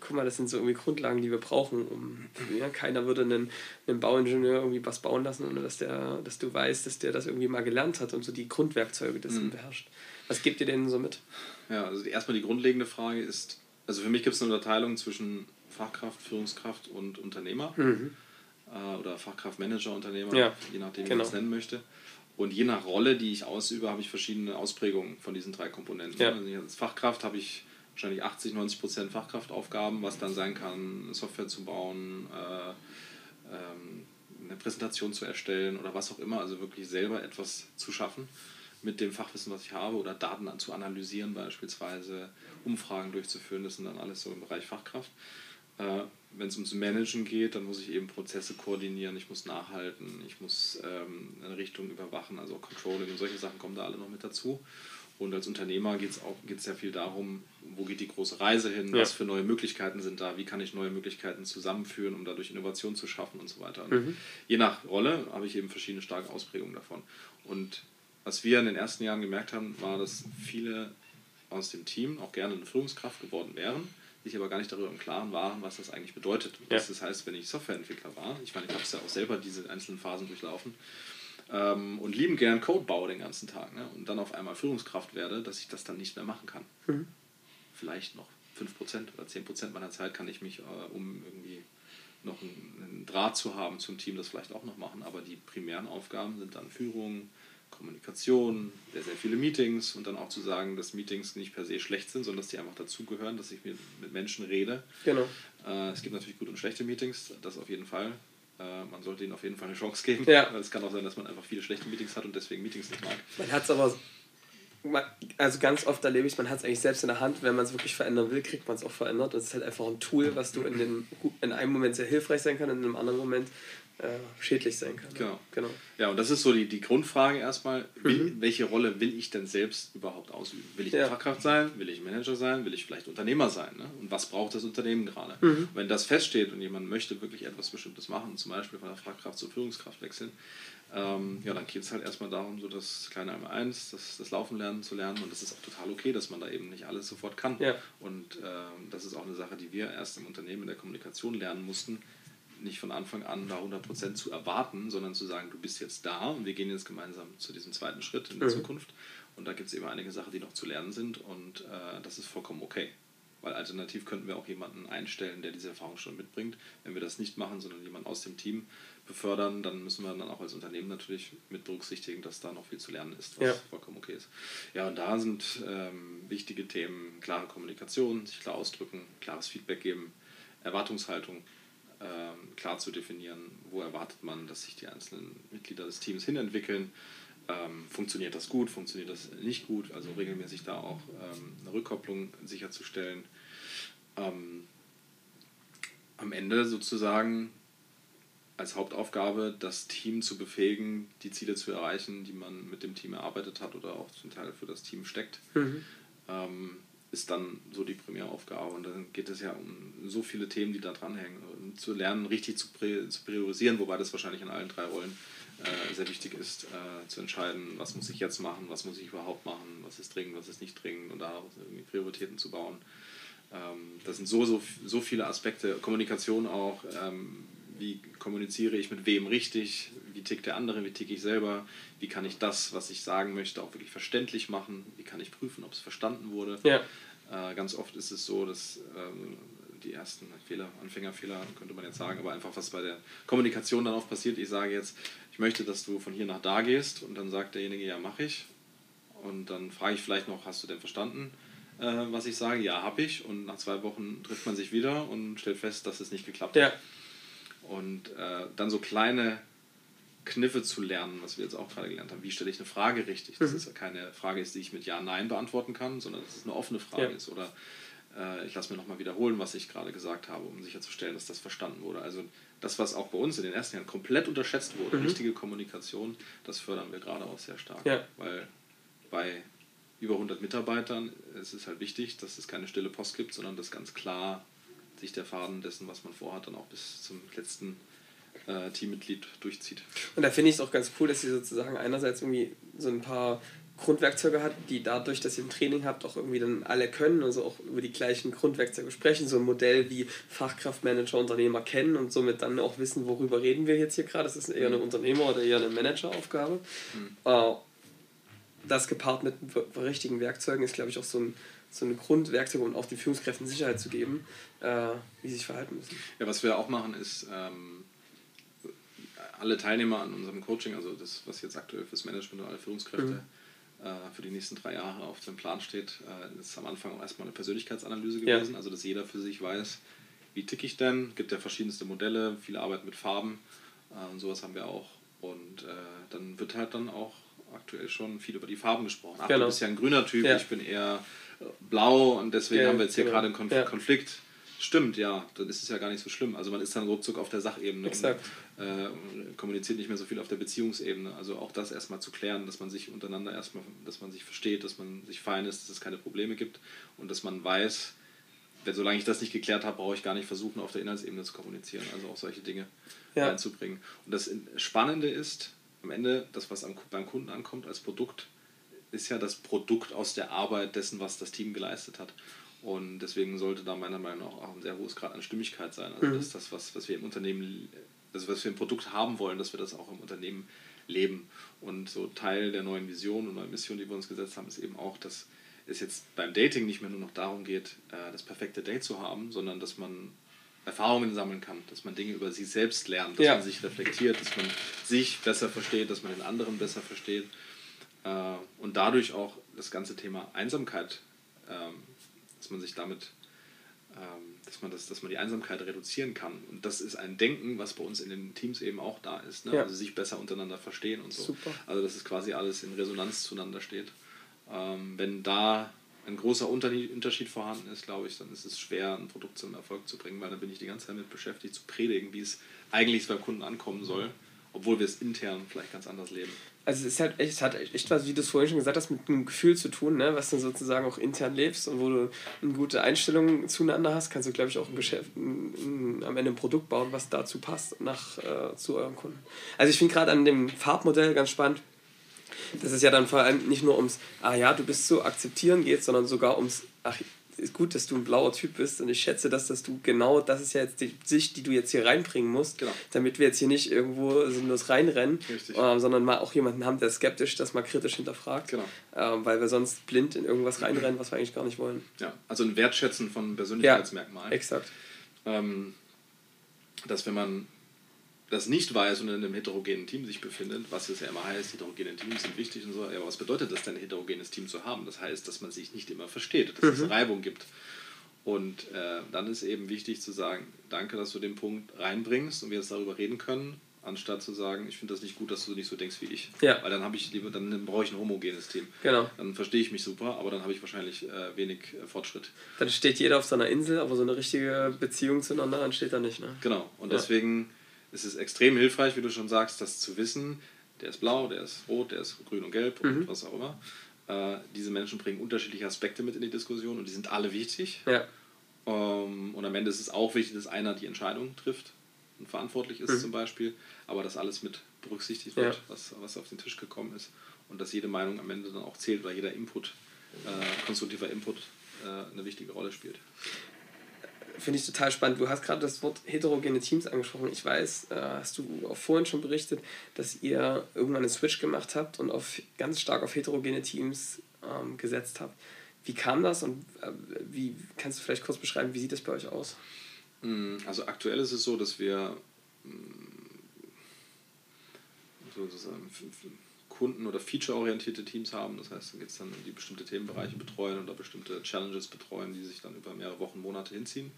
guck mal, das sind so irgendwie Grundlagen, die wir brauchen, um ja, keiner würde einen, einen Bauingenieur irgendwie was bauen lassen, ohne dass der, dass du weißt, dass der das irgendwie mal gelernt hat und so die Grundwerkzeuge das mhm. beherrscht. Was gebt ihr denen so mit? Ja, also erstmal die grundlegende Frage ist, also für mich gibt es eine Unterteilung zwischen Fachkraft, Führungskraft und Unternehmer mhm. Äh, oder Fachkraft, Manager, Unternehmer, ja, je nachdem, wie genau. man es nennen möchte. Und je nach Rolle, die ich ausübe, habe ich verschiedene Ausprägungen von diesen drei Komponenten. Ja. Also als Fachkraft habe ich wahrscheinlich 80, 90 Prozent Fachkraftaufgaben, was dann sein kann, Software zu bauen, äh, ähm, eine Präsentation zu erstellen oder was auch immer, also wirklich selber etwas zu schaffen mit dem Fachwissen, was ich habe oder Daten zu analysieren beispielsweise, Umfragen durchzuführen, das sind dann alles so im Bereich Fachkraft. Äh, Wenn es ums Managen geht, dann muss ich eben Prozesse koordinieren, ich muss nachhalten, ich muss ähm, eine Richtung überwachen, also Controlling und solche Sachen kommen da alle noch mit dazu. Und als Unternehmer geht es auch geht's sehr viel darum, wo geht die große Reise hin, ja. was für neue Möglichkeiten sind da, wie kann ich neue Möglichkeiten zusammenführen, um dadurch Innovation zu schaffen und so weiter. Und mhm. Je nach Rolle habe ich eben verschiedene starke Ausprägungen davon. Und was wir in den ersten Jahren gemerkt haben, war, dass viele aus dem Team auch gerne eine Führungskraft geworden wären, sich aber gar nicht darüber im Klaren waren, was das eigentlich bedeutet. Ja. Was das heißt, wenn ich Softwareentwickler war, ich meine, ich habe es ja auch selber diese einzelnen Phasen durchlaufen, ähm, und lieben gern Code baue den ganzen Tag ne? und dann auf einmal Führungskraft werde, dass ich das dann nicht mehr machen kann. Mhm. Vielleicht noch 5% oder 10% meiner Zeit kann ich mich, äh, um irgendwie noch einen, einen, Draht zu haben zum Team, das vielleicht auch noch machen, aber die primären Aufgaben sind dann Führung, Kommunikation, sehr, sehr viele Meetings und dann auch zu sagen, dass Meetings nicht per se schlecht sind, sondern dass die einfach dazugehören, dass ich mit, Menschen rede. Genau. Äh, es gibt natürlich gute und schlechte Meetings, das auf jeden Fall. Äh, man sollte ihnen auf jeden Fall eine Chance geben. Ja. Weil es kann auch sein, dass man einfach viele schlechte Meetings hat und deswegen Meetings nicht mag. Man hat es aber, also ganz oft erlebe ich, man hat es eigentlich selbst in der Hand. Wenn man es wirklich verändern will, kriegt man es auch verändert. Es ist halt einfach ein Tool, was du in, den, in einem Moment sehr hilfreich sein kann, in einem anderen Moment äh, schädlich sein kann. Genau. genau. Ja, und das ist so die, die Grundfrage erstmal, will, mhm. welche Rolle will ich denn selbst überhaupt ausüben? Will ich ja. Fachkraft sein? Will ich Manager sein? Will ich vielleicht Unternehmer sein? Ne? Und was braucht das Unternehmen gerade? Mhm. Wenn das feststeht und jemand möchte wirklich etwas Bestimmtes machen, zum Beispiel von der Fachkraft zur Führungskraft wechseln, ähm, ja, dann geht es halt erstmal darum, so das kleine einmal eins, das, das Laufen lernen zu lernen. Und das ist auch total okay, dass man da eben nicht alles sofort kann. Ja. Und ähm, das ist auch eine Sache, die wir erst im Unternehmen in der Kommunikation lernen mussten nicht von Anfang an da 100% zu erwarten, sondern zu sagen, du bist jetzt da und wir gehen jetzt gemeinsam zu diesem zweiten Schritt in der mhm. Zukunft. Und da gibt es eben einige Sachen, die noch zu lernen sind und äh, das ist vollkommen okay. Weil alternativ könnten wir auch jemanden einstellen, der diese Erfahrung schon mitbringt. Wenn wir das nicht machen, sondern jemanden aus dem Team befördern, dann müssen wir dann auch als Unternehmen natürlich mit berücksichtigen, dass da noch viel zu lernen ist, was ja. vollkommen okay ist. Ja, und da sind ähm, wichtige Themen klare Kommunikation, sich klar ausdrücken, klares Feedback geben, Erwartungshaltung ähm, klar zu definieren, wo erwartet man, dass sich die einzelnen Mitglieder des Teams hinentwickeln. Ähm, funktioniert das gut, funktioniert das nicht gut, also regelmäßig da auch ähm, eine Rückkopplung sicherzustellen. Ähm, am Ende sozusagen als Hauptaufgabe, das Team zu befähigen, die Ziele zu erreichen, die man mit dem Team erarbeitet hat oder auch zum Teil für das Team steckt, mhm. ähm, ist dann so die Premieraufgabe. Und dann geht es ja um so viele Themen, die da dranhängen. Zu lernen, richtig zu, priorisieren, wobei das wahrscheinlich in allen drei Rollen äh, sehr wichtig ist, äh, zu entscheiden, was muss ich jetzt machen, was muss ich überhaupt machen, was ist dringend, was ist nicht dringend und daraus irgendwie Prioritäten zu bauen. Ähm, das sind so, so, so viele Aspekte. Kommunikation auch. Ähm, wie kommuniziere ich mit wem richtig, wie tickt der andere, wie ticke ich selber, wie kann ich das, was ich sagen möchte, auch wirklich verständlich machen, wie kann ich prüfen, ob es verstanden wurde. Ja. Äh, ganz oft ist es so, dass ähm, die ersten Fehler, Anfängerfehler könnte man jetzt sagen, aber einfach was bei der Kommunikation dann oft passiert, ich sage jetzt, ich möchte, dass du von hier nach da gehst und dann sagt derjenige, ja, mache ich. Und dann frage ich vielleicht noch, hast du denn verstanden? äh, was ich sage, ja, habe ich. Und nach zwei Wochen trifft man sich wieder und stellt fest, dass es nicht geklappt ja. hat. Und äh, dann so kleine Kniffe zu lernen, was wir jetzt auch gerade gelernt haben. Wie stelle ich eine Frage richtig? Das mhm. ist keine Frage, die ich mit Ja, Nein beantworten kann, sondern dass es eine offene Frage ja. ist. Oder ich lasse mir nochmal wiederholen, was ich gerade gesagt habe, um sicherzustellen, dass das verstanden wurde. Also das, was auch bei uns in den ersten Jahren komplett unterschätzt wurde, mhm. richtige Kommunikation, das fördern wir gerade auch sehr stark. Ja. Weil bei über 100 Mitarbeitern ist es halt wichtig, dass es keine stille Post gibt, sondern dass ganz klar sich der Faden dessen, was man vorhat, dann auch bis zum letzten äh, Teammitglied durchzieht. Und da finde ich es auch ganz cool, dass ihr sozusagen einerseits irgendwie so ein paar Grundwerkzeuge hat, die dadurch, dass ihr ein Training habt, auch irgendwie dann alle können, also auch über die gleichen Grundwerkzeuge sprechen, so ein Modell wie Fachkraftmanager, Unternehmer kennen und somit dann auch wissen, worüber reden wir jetzt hier gerade. Das ist eher eine mhm. Unternehmer- oder eher eine Manageraufgabe. Mhm. Äh, das gepaart mit richtigen Werkzeugen ist, glaube ich, auch so ein, so ein Grundwerkzeug, um auch den Führungskräften Sicherheit zu geben, äh, wie sie sich verhalten müssen. Ja, was wir auch machen, ist ähm, alle Teilnehmer an unserem Coaching, also das, was jetzt aktuell fürs Management und alle Führungskräfte mhm. Äh, für die nächsten drei Jahre auf dem Plan steht, äh, ist am Anfang auch erstmal eine Persönlichkeitsanalyse gewesen, ja. also dass jeder für sich weiß, wie ticke ich denn, es gibt ja verschiedenste Modelle, viele Arbeit mit Farben äh, und sowas haben wir auch. Und äh, dann wird halt dann auch aktuell schon viel über die Farben gesprochen. Ach, genau. du bist ja ein grüner Typ, ja. ich bin eher blau und deswegen ja, haben wir jetzt hier genau. gerade einen. Konflikt. Stimmt, ja, dann ist es ja gar nicht so schlimm. Also man ist dann ruckzuck auf der Sachebene Exakt. und äh, kommuniziert nicht mehr so viel auf der Beziehungsebene. Also auch das erstmal zu klären, dass man sich untereinander erstmal, dass man sich versteht, dass man sich fein ist, dass es keine Probleme gibt und dass man weiß, wenn, solange ich das nicht geklärt habe, brauche ich gar nicht versuchen, auf der Inhaltsebene zu kommunizieren. Also auch solche Dinge ja. reinzubringen. Und das Spannende ist, am Ende, das, was am, beim Kunden ankommt als Produkt, ist ja das Produkt aus der Arbeit dessen, was das Team geleistet hat. Und deswegen sollte da meiner Meinung nach auch ein sehr hohes Grad an Stimmigkeit sein. Also mhm. dass das, was, was wir im Unternehmen, also was wir im Produkt haben wollen, dass wir das auch im Unternehmen leben. Und so Teil der neuen Vision und neuen Mission, die wir uns gesetzt haben, ist eben auch, dass es jetzt beim Dating nicht mehr nur noch darum geht, äh, das perfekte Date zu haben, sondern dass man Erfahrungen sammeln kann, dass man Dinge über sich selbst lernt, dass ja. man sich reflektiert, dass man sich besser versteht, dass man den anderen besser versteht äh, und dadurch auch das ganze Thema Einsamkeit, ähm, dass man sich damit, ähm, dass man das, dass man die Einsamkeit reduzieren kann und das ist ein Denken, was bei uns in den Teams eben auch da ist, ne? ja. also sich besser untereinander verstehen und so. Super. Also dass es quasi alles in Resonanz zueinander steht. Ähm, wenn da ein großer Unterschied vorhanden ist, glaube ich, dann ist es schwer, ein Produkt zum Erfolg zu bringen, weil dann bin ich die ganze Zeit damit beschäftigt, zu predigen, wie es eigentlich beim Kunden ankommen soll, obwohl wir es intern vielleicht ganz anders leben. Also es, ist halt echt, es hat echt was, wie du es vorhin schon gesagt hast, mit einem Gefühl zu tun, ne? was du sozusagen auch intern lebst und wo du eine gute Einstellung zueinander hast, kannst du, glaube ich, auch ein Geschäft, ein, ein, am Ende ein Produkt bauen, was dazu passt, nach, äh, zu eurem Kunden. Also ich finde gerade an dem Farbmodell ganz spannend, dass es ja dann vor allem nicht nur ums, ah ja, du bist zu akzeptieren geht, sondern sogar ums, ach, gut, dass du ein blauer Typ bist und ich schätze, dass, dass du genau, das ist ja jetzt die Sicht, die du jetzt hier reinbringen musst, genau. damit wir jetzt hier nicht irgendwo sinnlos reinrennen, ähm, sondern mal auch jemanden haben, der skeptisch das mal kritisch hinterfragt, genau. ähm, weil wir sonst blind in irgendwas reinrennen, was wir eigentlich gar nicht wollen. Ja, also ein Wertschätzen von Persönlichkeitsmerkmalen. Ja, exakt. Ähm, dass wenn man das nicht weiß und in einem heterogenen Team sich befindet, was es ja immer heißt, heterogene Teams sind wichtig und so, ja, was bedeutet das denn, ein heterogenes Team zu haben? Das heißt, dass man sich nicht immer versteht, dass mhm. es Reibung gibt. Und äh, dann ist eben wichtig zu sagen, danke, dass du den Punkt reinbringst und wir jetzt darüber reden können, anstatt zu sagen, ich finde das nicht gut, dass du nicht so denkst wie ich. Ja. Weil dann habe ich lieber, dann brauche ich ein homogenes Team. Genau. Dann verstehe ich mich super, aber dann habe ich wahrscheinlich äh, wenig äh, Fortschritt. Dann steht jeder auf seiner Insel, aber so eine richtige Beziehung zueinander entsteht da nicht. Ne? Genau. Und ja. deswegen es ist extrem hilfreich, wie du schon sagst, das zu wissen. Der ist blau, der ist rot, der ist grün und gelb mhm. und was auch immer. Äh, diese Menschen bringen unterschiedliche Aspekte mit in die Diskussion und die sind alle wichtig. Ja. Ähm, und am Ende ist es auch wichtig, dass einer die Entscheidung trifft und verantwortlich ist mhm. zum Beispiel, aber dass alles mit berücksichtigt wird, ja. was, was auf den Tisch gekommen ist und dass jede Meinung am Ende dann auch zählt oder jeder Input, äh, konstruktiver Input äh, eine wichtige Rolle spielt finde ich total spannend. Du hast gerade das Wort heterogene Teams angesprochen. Ich weiß, äh, hast du auch vorhin schon berichtet, dass ihr irgendwann einen Switch gemacht habt und auf, ganz stark auf heterogene Teams ähm, gesetzt habt. Wie kam das und äh, wie kannst du vielleicht kurz beschreiben, wie sieht das bei euch aus? Mm, also aktuell ist es so, dass wir mm, sozusagen Kunden- oder feature-orientierte Teams haben. Das heißt, da geht es dann um die bestimmte Themenbereiche betreuen oder bestimmte Challenges betreuen, die sich dann über mehrere Wochen, Monate hinziehen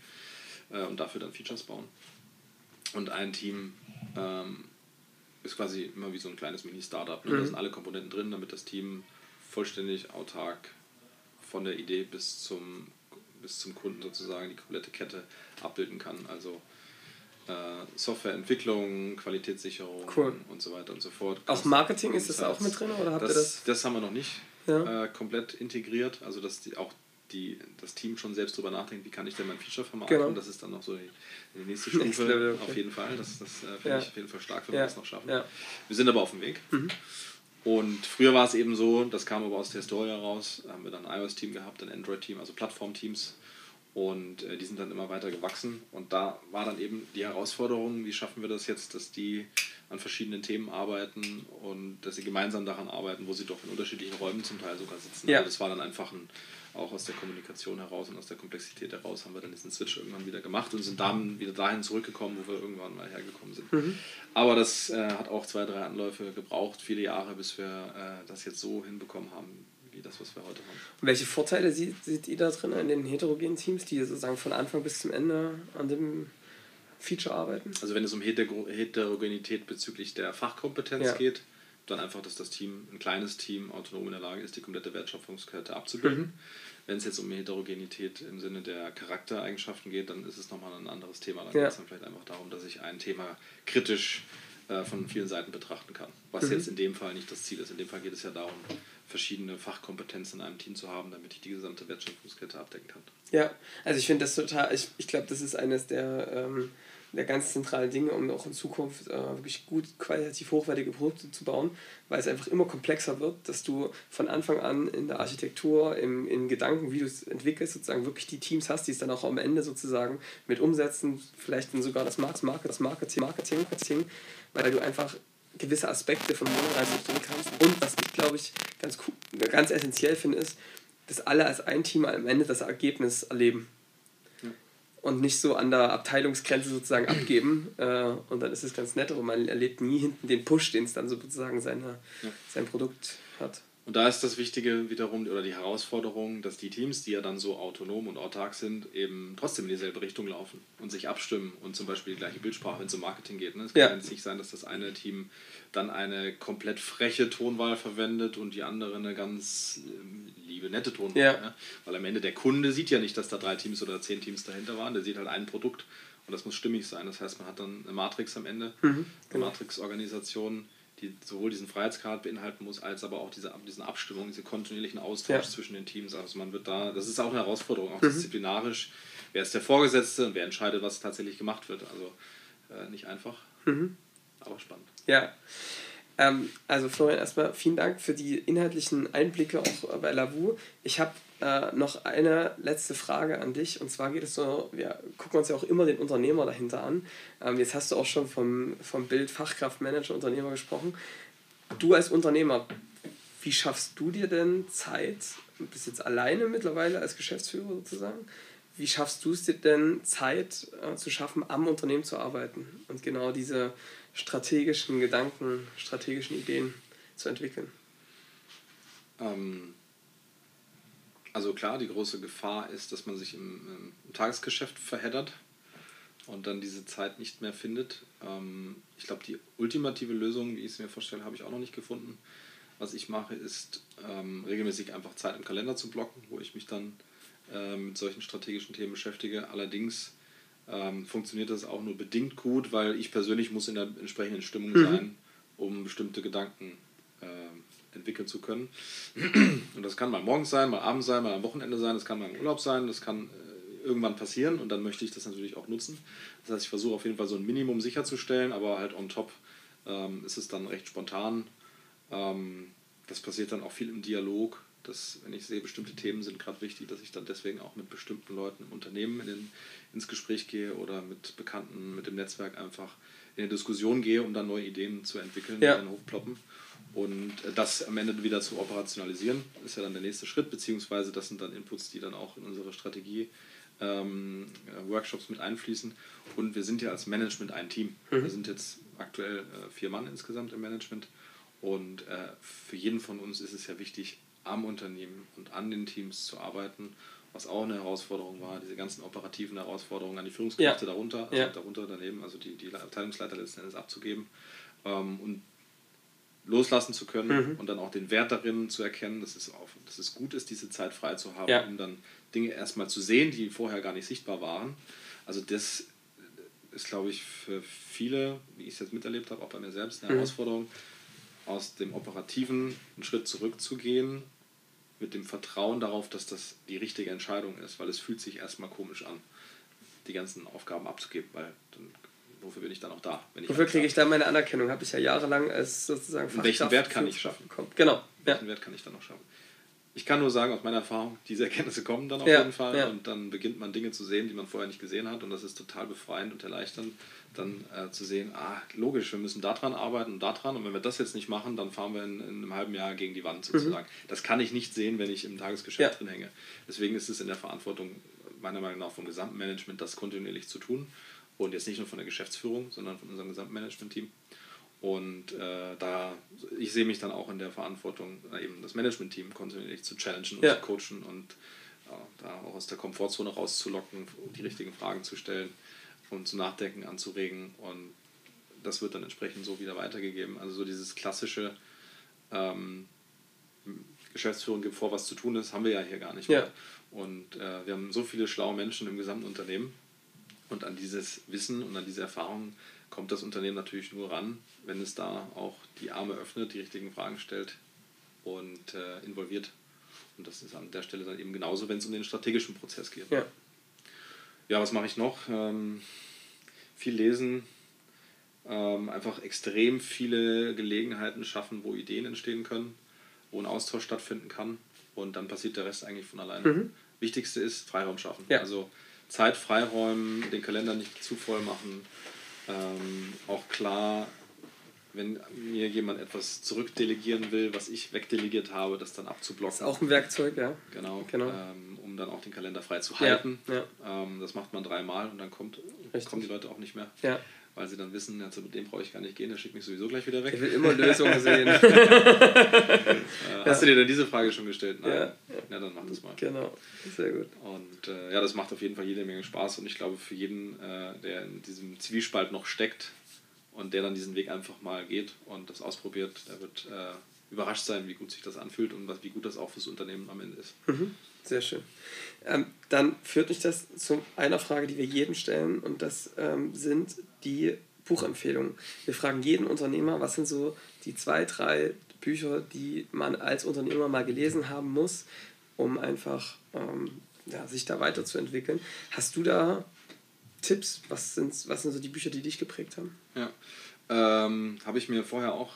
äh, und dafür dann Features bauen. Und ein Team ähm, ist quasi immer wie so ein kleines Mini-Startup. Ne? Mhm. Da sind alle Komponenten drin, damit das Team vollständig autark von der Idee bis zum, bis zum Kunden sozusagen die komplette Kette abbilden kann. Also Softwareentwicklung, Qualitätssicherung cool. und so weiter und so fort. Auch Marketing ist das auch mit drin oder habt das, ihr das? Das haben wir noch nicht ja. äh, komplett integriert, also dass die, auch die, das Team schon selbst darüber nachdenkt, wie kann ich denn mein Feature vermarkten. Genau. Das ist dann noch so die, die nächste Stufe. Level, okay. Auf jeden Fall. Das, das äh, finde ja. ich auf jeden Fall stark, wenn ja. wir das noch schaffen. Wir sind aber auf dem Weg. Mhm. Und früher war es eben so, das kam aber aus der Historie heraus, haben wir dann ein iOS-Team gehabt, ein Android-Team, also Plattform-Teams und äh, die sind dann immer weiter gewachsen. Und da war dann eben die Herausforderung, wie schaffen wir das jetzt, dass die an verschiedenen Themen arbeiten und dass sie gemeinsam daran arbeiten, wo sie doch in unterschiedlichen Räumen zum Teil sogar sitzen. Ja. Also das war dann einfach ein, auch aus der Kommunikation heraus und aus der Komplexität heraus haben wir dann diesen Switch irgendwann wieder gemacht und sind dann wieder dahin zurückgekommen, wo wir irgendwann mal hergekommen sind. Mhm. Aber das äh, hat auch zwei, drei Anläufe gebraucht, viele Jahre, bis wir äh, das jetzt so hinbekommen haben, wie das, was wir heute haben. Und welche Vorteile seht, seht ihr da drin in den heterogenen Teams, die sozusagen von Anfang bis zum Ende an dem Feature arbeiten? Also wenn es um Heterogenität bezüglich der Fachkompetenz ja. geht, dann einfach, dass das Team, ein kleines Team, autonom in der Lage ist, die komplette Wertschöpfungskette abzubilden. Mhm. Wenn es jetzt um Heterogenität im Sinne der Charaktereigenschaften geht, dann ist es nochmal ein anderes Thema. Dann ja. geht es dann vielleicht einfach darum, dass ich ein Thema kritisch äh, von vielen Seiten betrachten kann. Was mhm. jetzt in dem Fall nicht das Ziel ist. In dem Fall geht es ja darum, verschiedene Fachkompetenzen in einem Team zu haben, damit ich die gesamte Wertschöpfungskette abdecken kann. Ja, also ich finde das total, ich, ich glaube, das ist eines der, ähm, der ganz zentralen Dinge, um auch in Zukunft äh, wirklich gut qualitativ hochwertige Produkte zu bauen, weil es einfach immer komplexer wird, dass du von Anfang an in der Architektur, im, in Gedanken, wie du es entwickelst, sozusagen wirklich die Teams hast, die es dann auch am Ende sozusagen mit umsetzen, vielleicht dann sogar das Marketing, Marketing, Marketing, Marketing, weil du einfach gewisse Aspekte von vornherein verstehen kannst. Und was ich, glaube ich, ganz, cool, ganz essentiell finde, ist, dass alle als ein Team am Ende das Ergebnis erleben. Ja. Und nicht so an der Abteilungsgrenze sozusagen abgeben. Äh, und dann ist es ganz nett, aber man erlebt nie hinten den Push, den es dann sozusagen seine, ja. sein Produkt hat. Und da ist das Wichtige wiederum oder die Herausforderung, dass die Teams, die ja dann so autonom und autark sind, eben trotzdem in dieselbe Richtung laufen und sich abstimmen und zum Beispiel die gleiche Bildsprache, wenn es um Marketing geht. Ne? Es kann ja. jetzt nicht sein, dass das eine Team dann eine komplett freche Tonwahl verwendet und die andere eine ganz ähm, liebe, nette Tonwahl. Ja. Ne? Weil am Ende der Kunde sieht ja nicht, dass da drei Teams oder zehn Teams dahinter waren, der sieht halt ein Produkt und das muss stimmig sein. Das heißt, man hat dann eine Matrix am Ende, mhm, genau. eine Matrix-Organisation die sowohl diesen Freiheitsgrad beinhalten muss, als aber auch diese, diesen Abstimmung, diesen kontinuierlichen Austausch ja. zwischen den Teams. Also man wird da, das ist auch eine Herausforderung, auch mhm. disziplinarisch. Wer ist der Vorgesetzte und wer entscheidet, was tatsächlich gemacht wird? Also äh, nicht einfach, mhm. aber spannend. Ja. Ähm, also Florian, erstmal vielen Dank für die inhaltlichen Einblicke auch bei Lavu. Ich habe äh, noch eine letzte Frage an dich. Und zwar geht es so, wir gucken uns ja auch immer den Unternehmer dahinter an. Ähm, jetzt hast du auch schon vom, vom Bild Fachkraftmanager, Unternehmer gesprochen. Du als Unternehmer, wie schaffst du dir denn Zeit? Du bist jetzt alleine mittlerweile als Geschäftsführer sozusagen. Wie schaffst du es dir denn, Zeit äh, zu schaffen, am Unternehmen zu arbeiten und genau diese strategischen Gedanken, strategischen Ideen zu entwickeln? Ähm, also klar, die große Gefahr ist, dass man sich im, im Tagesgeschäft verheddert und dann diese Zeit nicht mehr findet. Ähm, ich glaube, die ultimative Lösung, wie ich es mir vorstelle, habe ich auch noch nicht gefunden. Was ich mache, ist ähm, regelmäßig einfach Zeit im Kalender zu blocken, wo ich mich dann äh, mit solchen strategischen Themen beschäftige. Allerdings ähm, funktioniert das auch nur bedingt gut, weil ich persönlich muss in der entsprechenden Stimmung mhm. sein, um bestimmte Gedanken entwickeln zu können. Und das kann mal morgens sein, mal abends sein, mal am Wochenende sein, das kann mal im Urlaub sein, das kann äh, irgendwann passieren und dann möchte ich das natürlich auch nutzen. Das heißt, ich versuche auf jeden Fall so ein Minimum sicherzustellen, aber halt on top ähm, ist es dann recht spontan. Ähm, das passiert dann auch viel im Dialog dass, wenn ich sehe, bestimmte Themen sind gerade wichtig, dass ich dann deswegen auch mit bestimmten Leuten im Unternehmen in den, ins Gespräch gehe oder mit Bekannten, mit dem Netzwerk einfach in eine Diskussion gehe, um dann neue Ideen zu entwickeln, ja. die dann hochploppen. Und das am Ende wieder zu operationalisieren, ist ja dann der nächste Schritt, beziehungsweise das sind dann Inputs, die dann auch in unsere Strategie ähm, Workshops mit einfließen. Und wir sind ja als Management ein Team. Mhm. Wir sind jetzt aktuell äh, vier Mann insgesamt im Management. Und äh, für jeden von uns ist es ja wichtig, am Unternehmen und an den Teams zu arbeiten, was auch eine Herausforderung war, diese ganzen operativen Herausforderungen an die Führungskräfte ja. darunter, also ja. darunter daneben, also die, die Abteilungsleiter letzten Endes abzugeben ähm, und loslassen zu können mhm. und dann auch den Wert darin zu erkennen, dass es, auch, dass es gut ist, diese Zeit frei zu haben, ja. um dann Dinge erstmal zu sehen, die vorher gar nicht sichtbar waren. Also das ist, glaube ich, für viele, wie ich es jetzt miterlebt habe, auch bei mir selbst, eine mhm. Herausforderung, aus dem Operativen einen Schritt zurückzugehen, mit dem Vertrauen darauf, dass das die richtige Entscheidung ist, weil es fühlt sich erstmal komisch an, die ganzen Aufgaben abzugeben, weil dann, wofür bin ich dann auch da? wofür kriege ich da meine Anerkennung? Habe ich ja jahrelang als sozusagen Fachkraft Welchen Wert kann ich schaffen? Genau. Welchen ja. Wert kann ich dann noch schaffen? ich kann nur sagen, aus meiner Erfahrung, diese Erkenntnisse kommen dann auf ja, jeden Fall ja. und dann beginnt man Dinge zu sehen, die man vorher nicht gesehen hat und das ist total befreiend und erleichternd, dann äh, zu sehen, ah, logisch, wir müssen daran arbeiten und daran und wenn wir das jetzt nicht machen, dann fahren wir in, in einem halben Jahr gegen die Wand sozusagen. Mhm. Das kann ich nicht sehen, wenn ich im Tagesgeschäft ja. drin hänge. Deswegen ist es in der Verantwortung meiner Meinung nach vom gesamten Management, das kontinuierlich zu tun und jetzt nicht nur von der Geschäftsführung, sondern von unserem gesamten Management-Team. Und äh, da, ich sehe mich dann auch in der Verantwortung, eben das Management-Team kontinuierlich zu challengen und ja. zu coachen und ja, da auch aus der Komfortzone rauszulocken, die richtigen Fragen zu stellen und zu nachdenken anzuregen. Und das wird dann entsprechend so wieder weitergegeben. Also so dieses klassische ähm, Geschäftsführung gibt vor, was zu tun ist, haben wir ja hier gar nicht mehr. Und äh, wir haben so viele schlaue Menschen im gesamten Unternehmen. Und an dieses Wissen und an diese Erfahrungen kommt das Unternehmen natürlich nur ran, wenn es da auch die Arme öffnet, die richtigen Fragen stellt und äh, involviert. Und das ist an der Stelle dann eben genauso, wenn es um den strategischen Prozess geht. Ja, ja was mache ich noch? Ähm, viel lesen, ähm, einfach extrem viele Gelegenheiten schaffen, wo Ideen entstehen können, wo ein Austausch stattfinden kann und dann passiert der Rest eigentlich von alleine. Mhm. Wichtigste ist Freiraum schaffen. Ja. Also Zeit freiräumen, den Kalender nicht zu voll machen, ähm, auch klar, wenn mir jemand etwas zurückdelegieren will, was ich wegdelegiert habe, das dann abzublocken. Das ist auch ein Werkzeug, ja. Genau, genau. Ähm, um dann auch den Kalender frei zu halten. Ja, ja. Ähm, das macht man dreimal und dann kommt, kommen die Leute auch nicht mehr. Ja. Weil sie dann wissen, also mit dem brauche ich gar nicht gehen, der schickt mich sowieso gleich wieder weg. Ich will immer Lösungen sehen. äh, hast du dir denn diese Frage schon gestellt? Nein. Ja, ja. dann mach das mal. Genau, sehr gut. Und äh, ja, das macht auf jeden Fall jede Menge Spaß und ich glaube, für jeden, äh, der in diesem Zwiespalt noch steckt, und der dann diesen Weg einfach mal geht und das ausprobiert, der wird äh, überrascht sein, wie gut sich das anfühlt und was, wie gut das auch fürs Unternehmen am Ende ist. Mhm. Sehr schön. Ähm, dann führt mich das zu einer Frage, die wir jedem stellen und das ähm, sind die Buchempfehlungen. Wir fragen jeden Unternehmer, was sind so die zwei, drei Bücher, die man als Unternehmer mal gelesen haben muss, um einfach ähm, ja, sich da weiterzuentwickeln. Hast du da Tipps? Was sind, was sind so die Bücher, die dich geprägt haben? Ja, ähm, habe ich mir vorher auch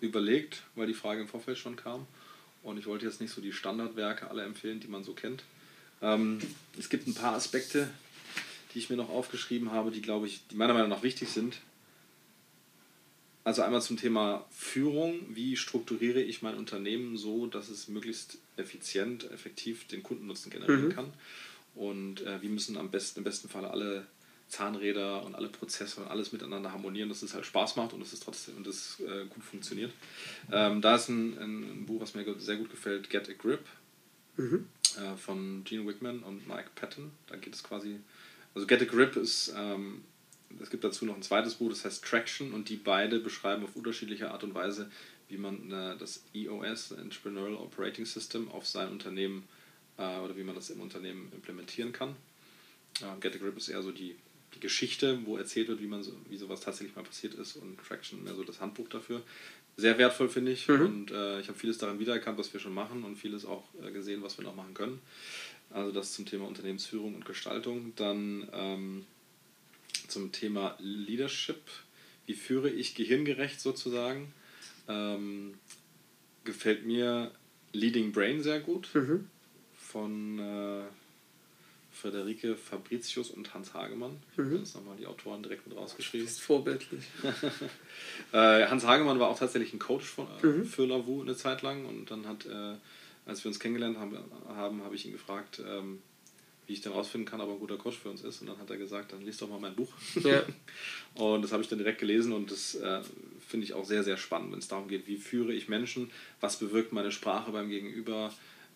überlegt, weil die Frage im Vorfeld schon kam. Und ich wollte jetzt nicht so die Standardwerke alle empfehlen, die man so kennt. Ähm, es gibt ein paar Aspekte, die ich mir noch aufgeschrieben habe, die, glaube ich, die meiner Meinung nach wichtig sind. Also einmal zum Thema Führung. Wie strukturiere ich mein Unternehmen so, dass es möglichst effizient, effektiv den Kundennutzen generieren mhm. kann? Und äh, wie müssen am besten, im besten Fall alle Zahnräder und alle Prozesse und alles miteinander harmonieren, dass es halt Spaß macht und dass es trotzdem und das äh, gut funktioniert. Ähm, da ist ein, ein, Buch, was mir sehr gut gefällt, Get a Grip mhm. Äh, von Gene Wickman und Mike Patton. Da geht es quasi, also Get a Grip ist, ähm, es gibt dazu noch ein zweites Buch, das heißt Traction und die beide beschreiben auf unterschiedliche Art und Weise, wie man äh, das EOS, Entrepreneurial Operating System, auf sein Unternehmen äh, oder wie man das im Unternehmen implementieren kann. Äh, Get a Grip ist eher so die die Geschichte, wo erzählt wird, wie, man so, wie sowas tatsächlich mal passiert ist und Traction mehr so das Handbuch dafür. Sehr wertvoll, finde ich. Mhm. Und äh, ich habe vieles daran wiedererkannt, was wir schon machen und vieles auch äh, gesehen, was wir noch machen können. Also das zum Thema Unternehmensführung und Gestaltung. Dann ähm, zum Thema Leadership. Wie führe ich gehirngerecht sozusagen? Ähm, gefällt mir Leading Brain sehr gut. Mhm. Von äh, Frederike Fabricius und Hans Hagemann. Ich habe mhm. jetzt nochmal die Autoren direkt mit rausgeschrieben. Das ist vorbildlich. äh, Hans Hagemann war auch tatsächlich ein Coach von, äh, mhm. für Lavu eine Zeit lang und dann hat, äh, als wir uns kennengelernt haben, haben habe ich ihn gefragt, ähm, wie ich denn rausfinden kann, ob er ein guter Coach für uns ist. Und dann hat er gesagt, dann liest doch mal mein Buch. Ja. und das habe ich dann direkt gelesen und das äh, finde ich auch sehr, sehr spannend, wenn es darum geht, wie führe ich Menschen, was bewirkt meine Sprache beim Gegenüber,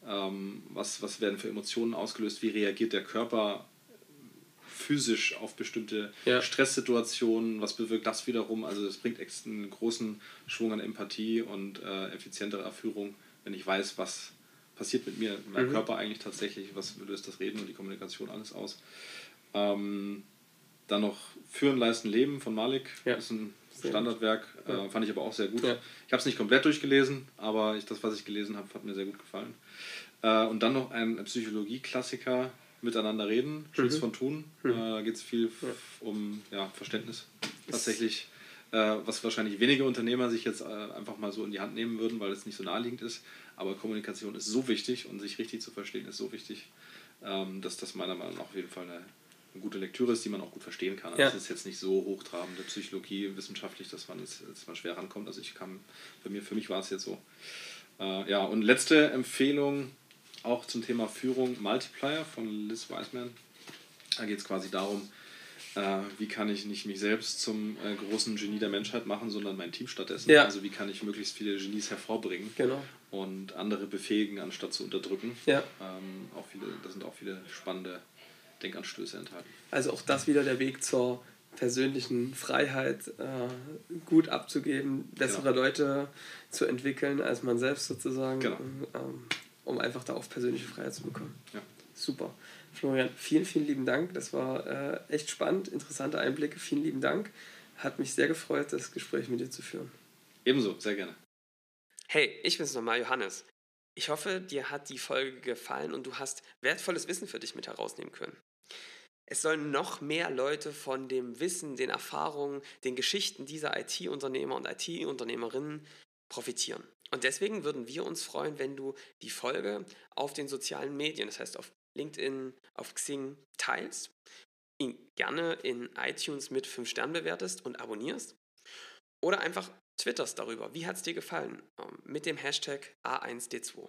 ähm, was, was werden für Emotionen ausgelöst? Wie reagiert der Körper physisch auf bestimmte ja. Stresssituationen? Was bewirkt das wiederum? Also es bringt einen großen Schwung an Empathie und äh, effizientere Führung, wenn ich weiß, was passiert mit mir, mit meinem mhm. Körper eigentlich tatsächlich, was löst das Reden und die Kommunikation alles aus. Ähm, dann noch Führen, Leisten, Leben von Malik. Ja. Ist ein Standardwerk, ja. äh, fand ich aber auch sehr gut. Ja. Ich habe es nicht komplett durchgelesen, aber ich, das, was ich gelesen habe, hat mir sehr gut gefallen. Äh, und dann noch ein Psychologie-Klassiker, Miteinander reden, Schutz mhm. von Thun. Mhm. Äh, da geht es viel um ja, Verständnis. Tatsächlich, äh, was wahrscheinlich wenige Unternehmer sich jetzt äh, einfach mal so in die Hand nehmen würden, weil es nicht so naheliegend ist. Aber Kommunikation ist so wichtig und sich richtig zu verstehen ist so wichtig, ähm, dass das meiner Meinung nach auf jeden Fall eine eine gute Lektüre ist, die man auch gut verstehen kann. Also ja. Das ist jetzt nicht so hochtrabende Psychologie wissenschaftlich, dass man jetzt, jetzt mal schwer rankommt. Also ich kam, bei mir, für mich war es jetzt so. Äh, ja, und letzte Empfehlung auch zum Thema Führung Multiplier von Liz Wiseman. Da geht es quasi darum, äh, wie kann ich nicht mich selbst zum äh, großen Genie der Menschheit machen, sondern mein Team stattdessen. Ja. Also wie kann ich möglichst viele Genies hervorbringen genau. und andere befähigen, anstatt zu unterdrücken. Ja. Ähm, auch viele, da sind auch viele spannende Denkanstöße enthalten. Also auch das wieder der Weg zur persönlichen Freiheit äh, gut abzugeben, bessere genau. Leute zu entwickeln als man selbst sozusagen, genau. ähm, um einfach da auf persönliche Freiheit zu bekommen. Ja. Super. Florian, vielen, vielen lieben Dank. Das war äh, echt spannend, interessante Einblicke. Vielen lieben Dank. Hat mich sehr gefreut, das Gespräch mit dir zu führen. Ebenso, sehr gerne. Hey, ich bin's nochmal, Johannes. Ich hoffe, dir hat die Folge gefallen und du hast wertvolles Wissen für dich mit herausnehmen können. Es sollen noch mehr Leute von dem Wissen, den Erfahrungen, den Geschichten dieser IT-Unternehmer und IT-Unternehmerinnen profitieren. Und deswegen würden wir uns freuen, wenn du die Folge auf den sozialen Medien, das heißt auf LinkedIn, auf Xing teilst, ihn gerne in iTunes mit 5 Sternen bewertest und abonnierst oder einfach twitterst darüber. Wie hat es dir gefallen? Ähm, mit dem Hashtag A1D2.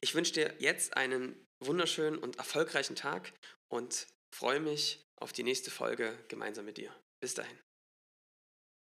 Ich wünsche dir jetzt einen wunderschönen und erfolgreichen Tag und freue mich auf die nächste Folge gemeinsam mit dir. Bis dahin.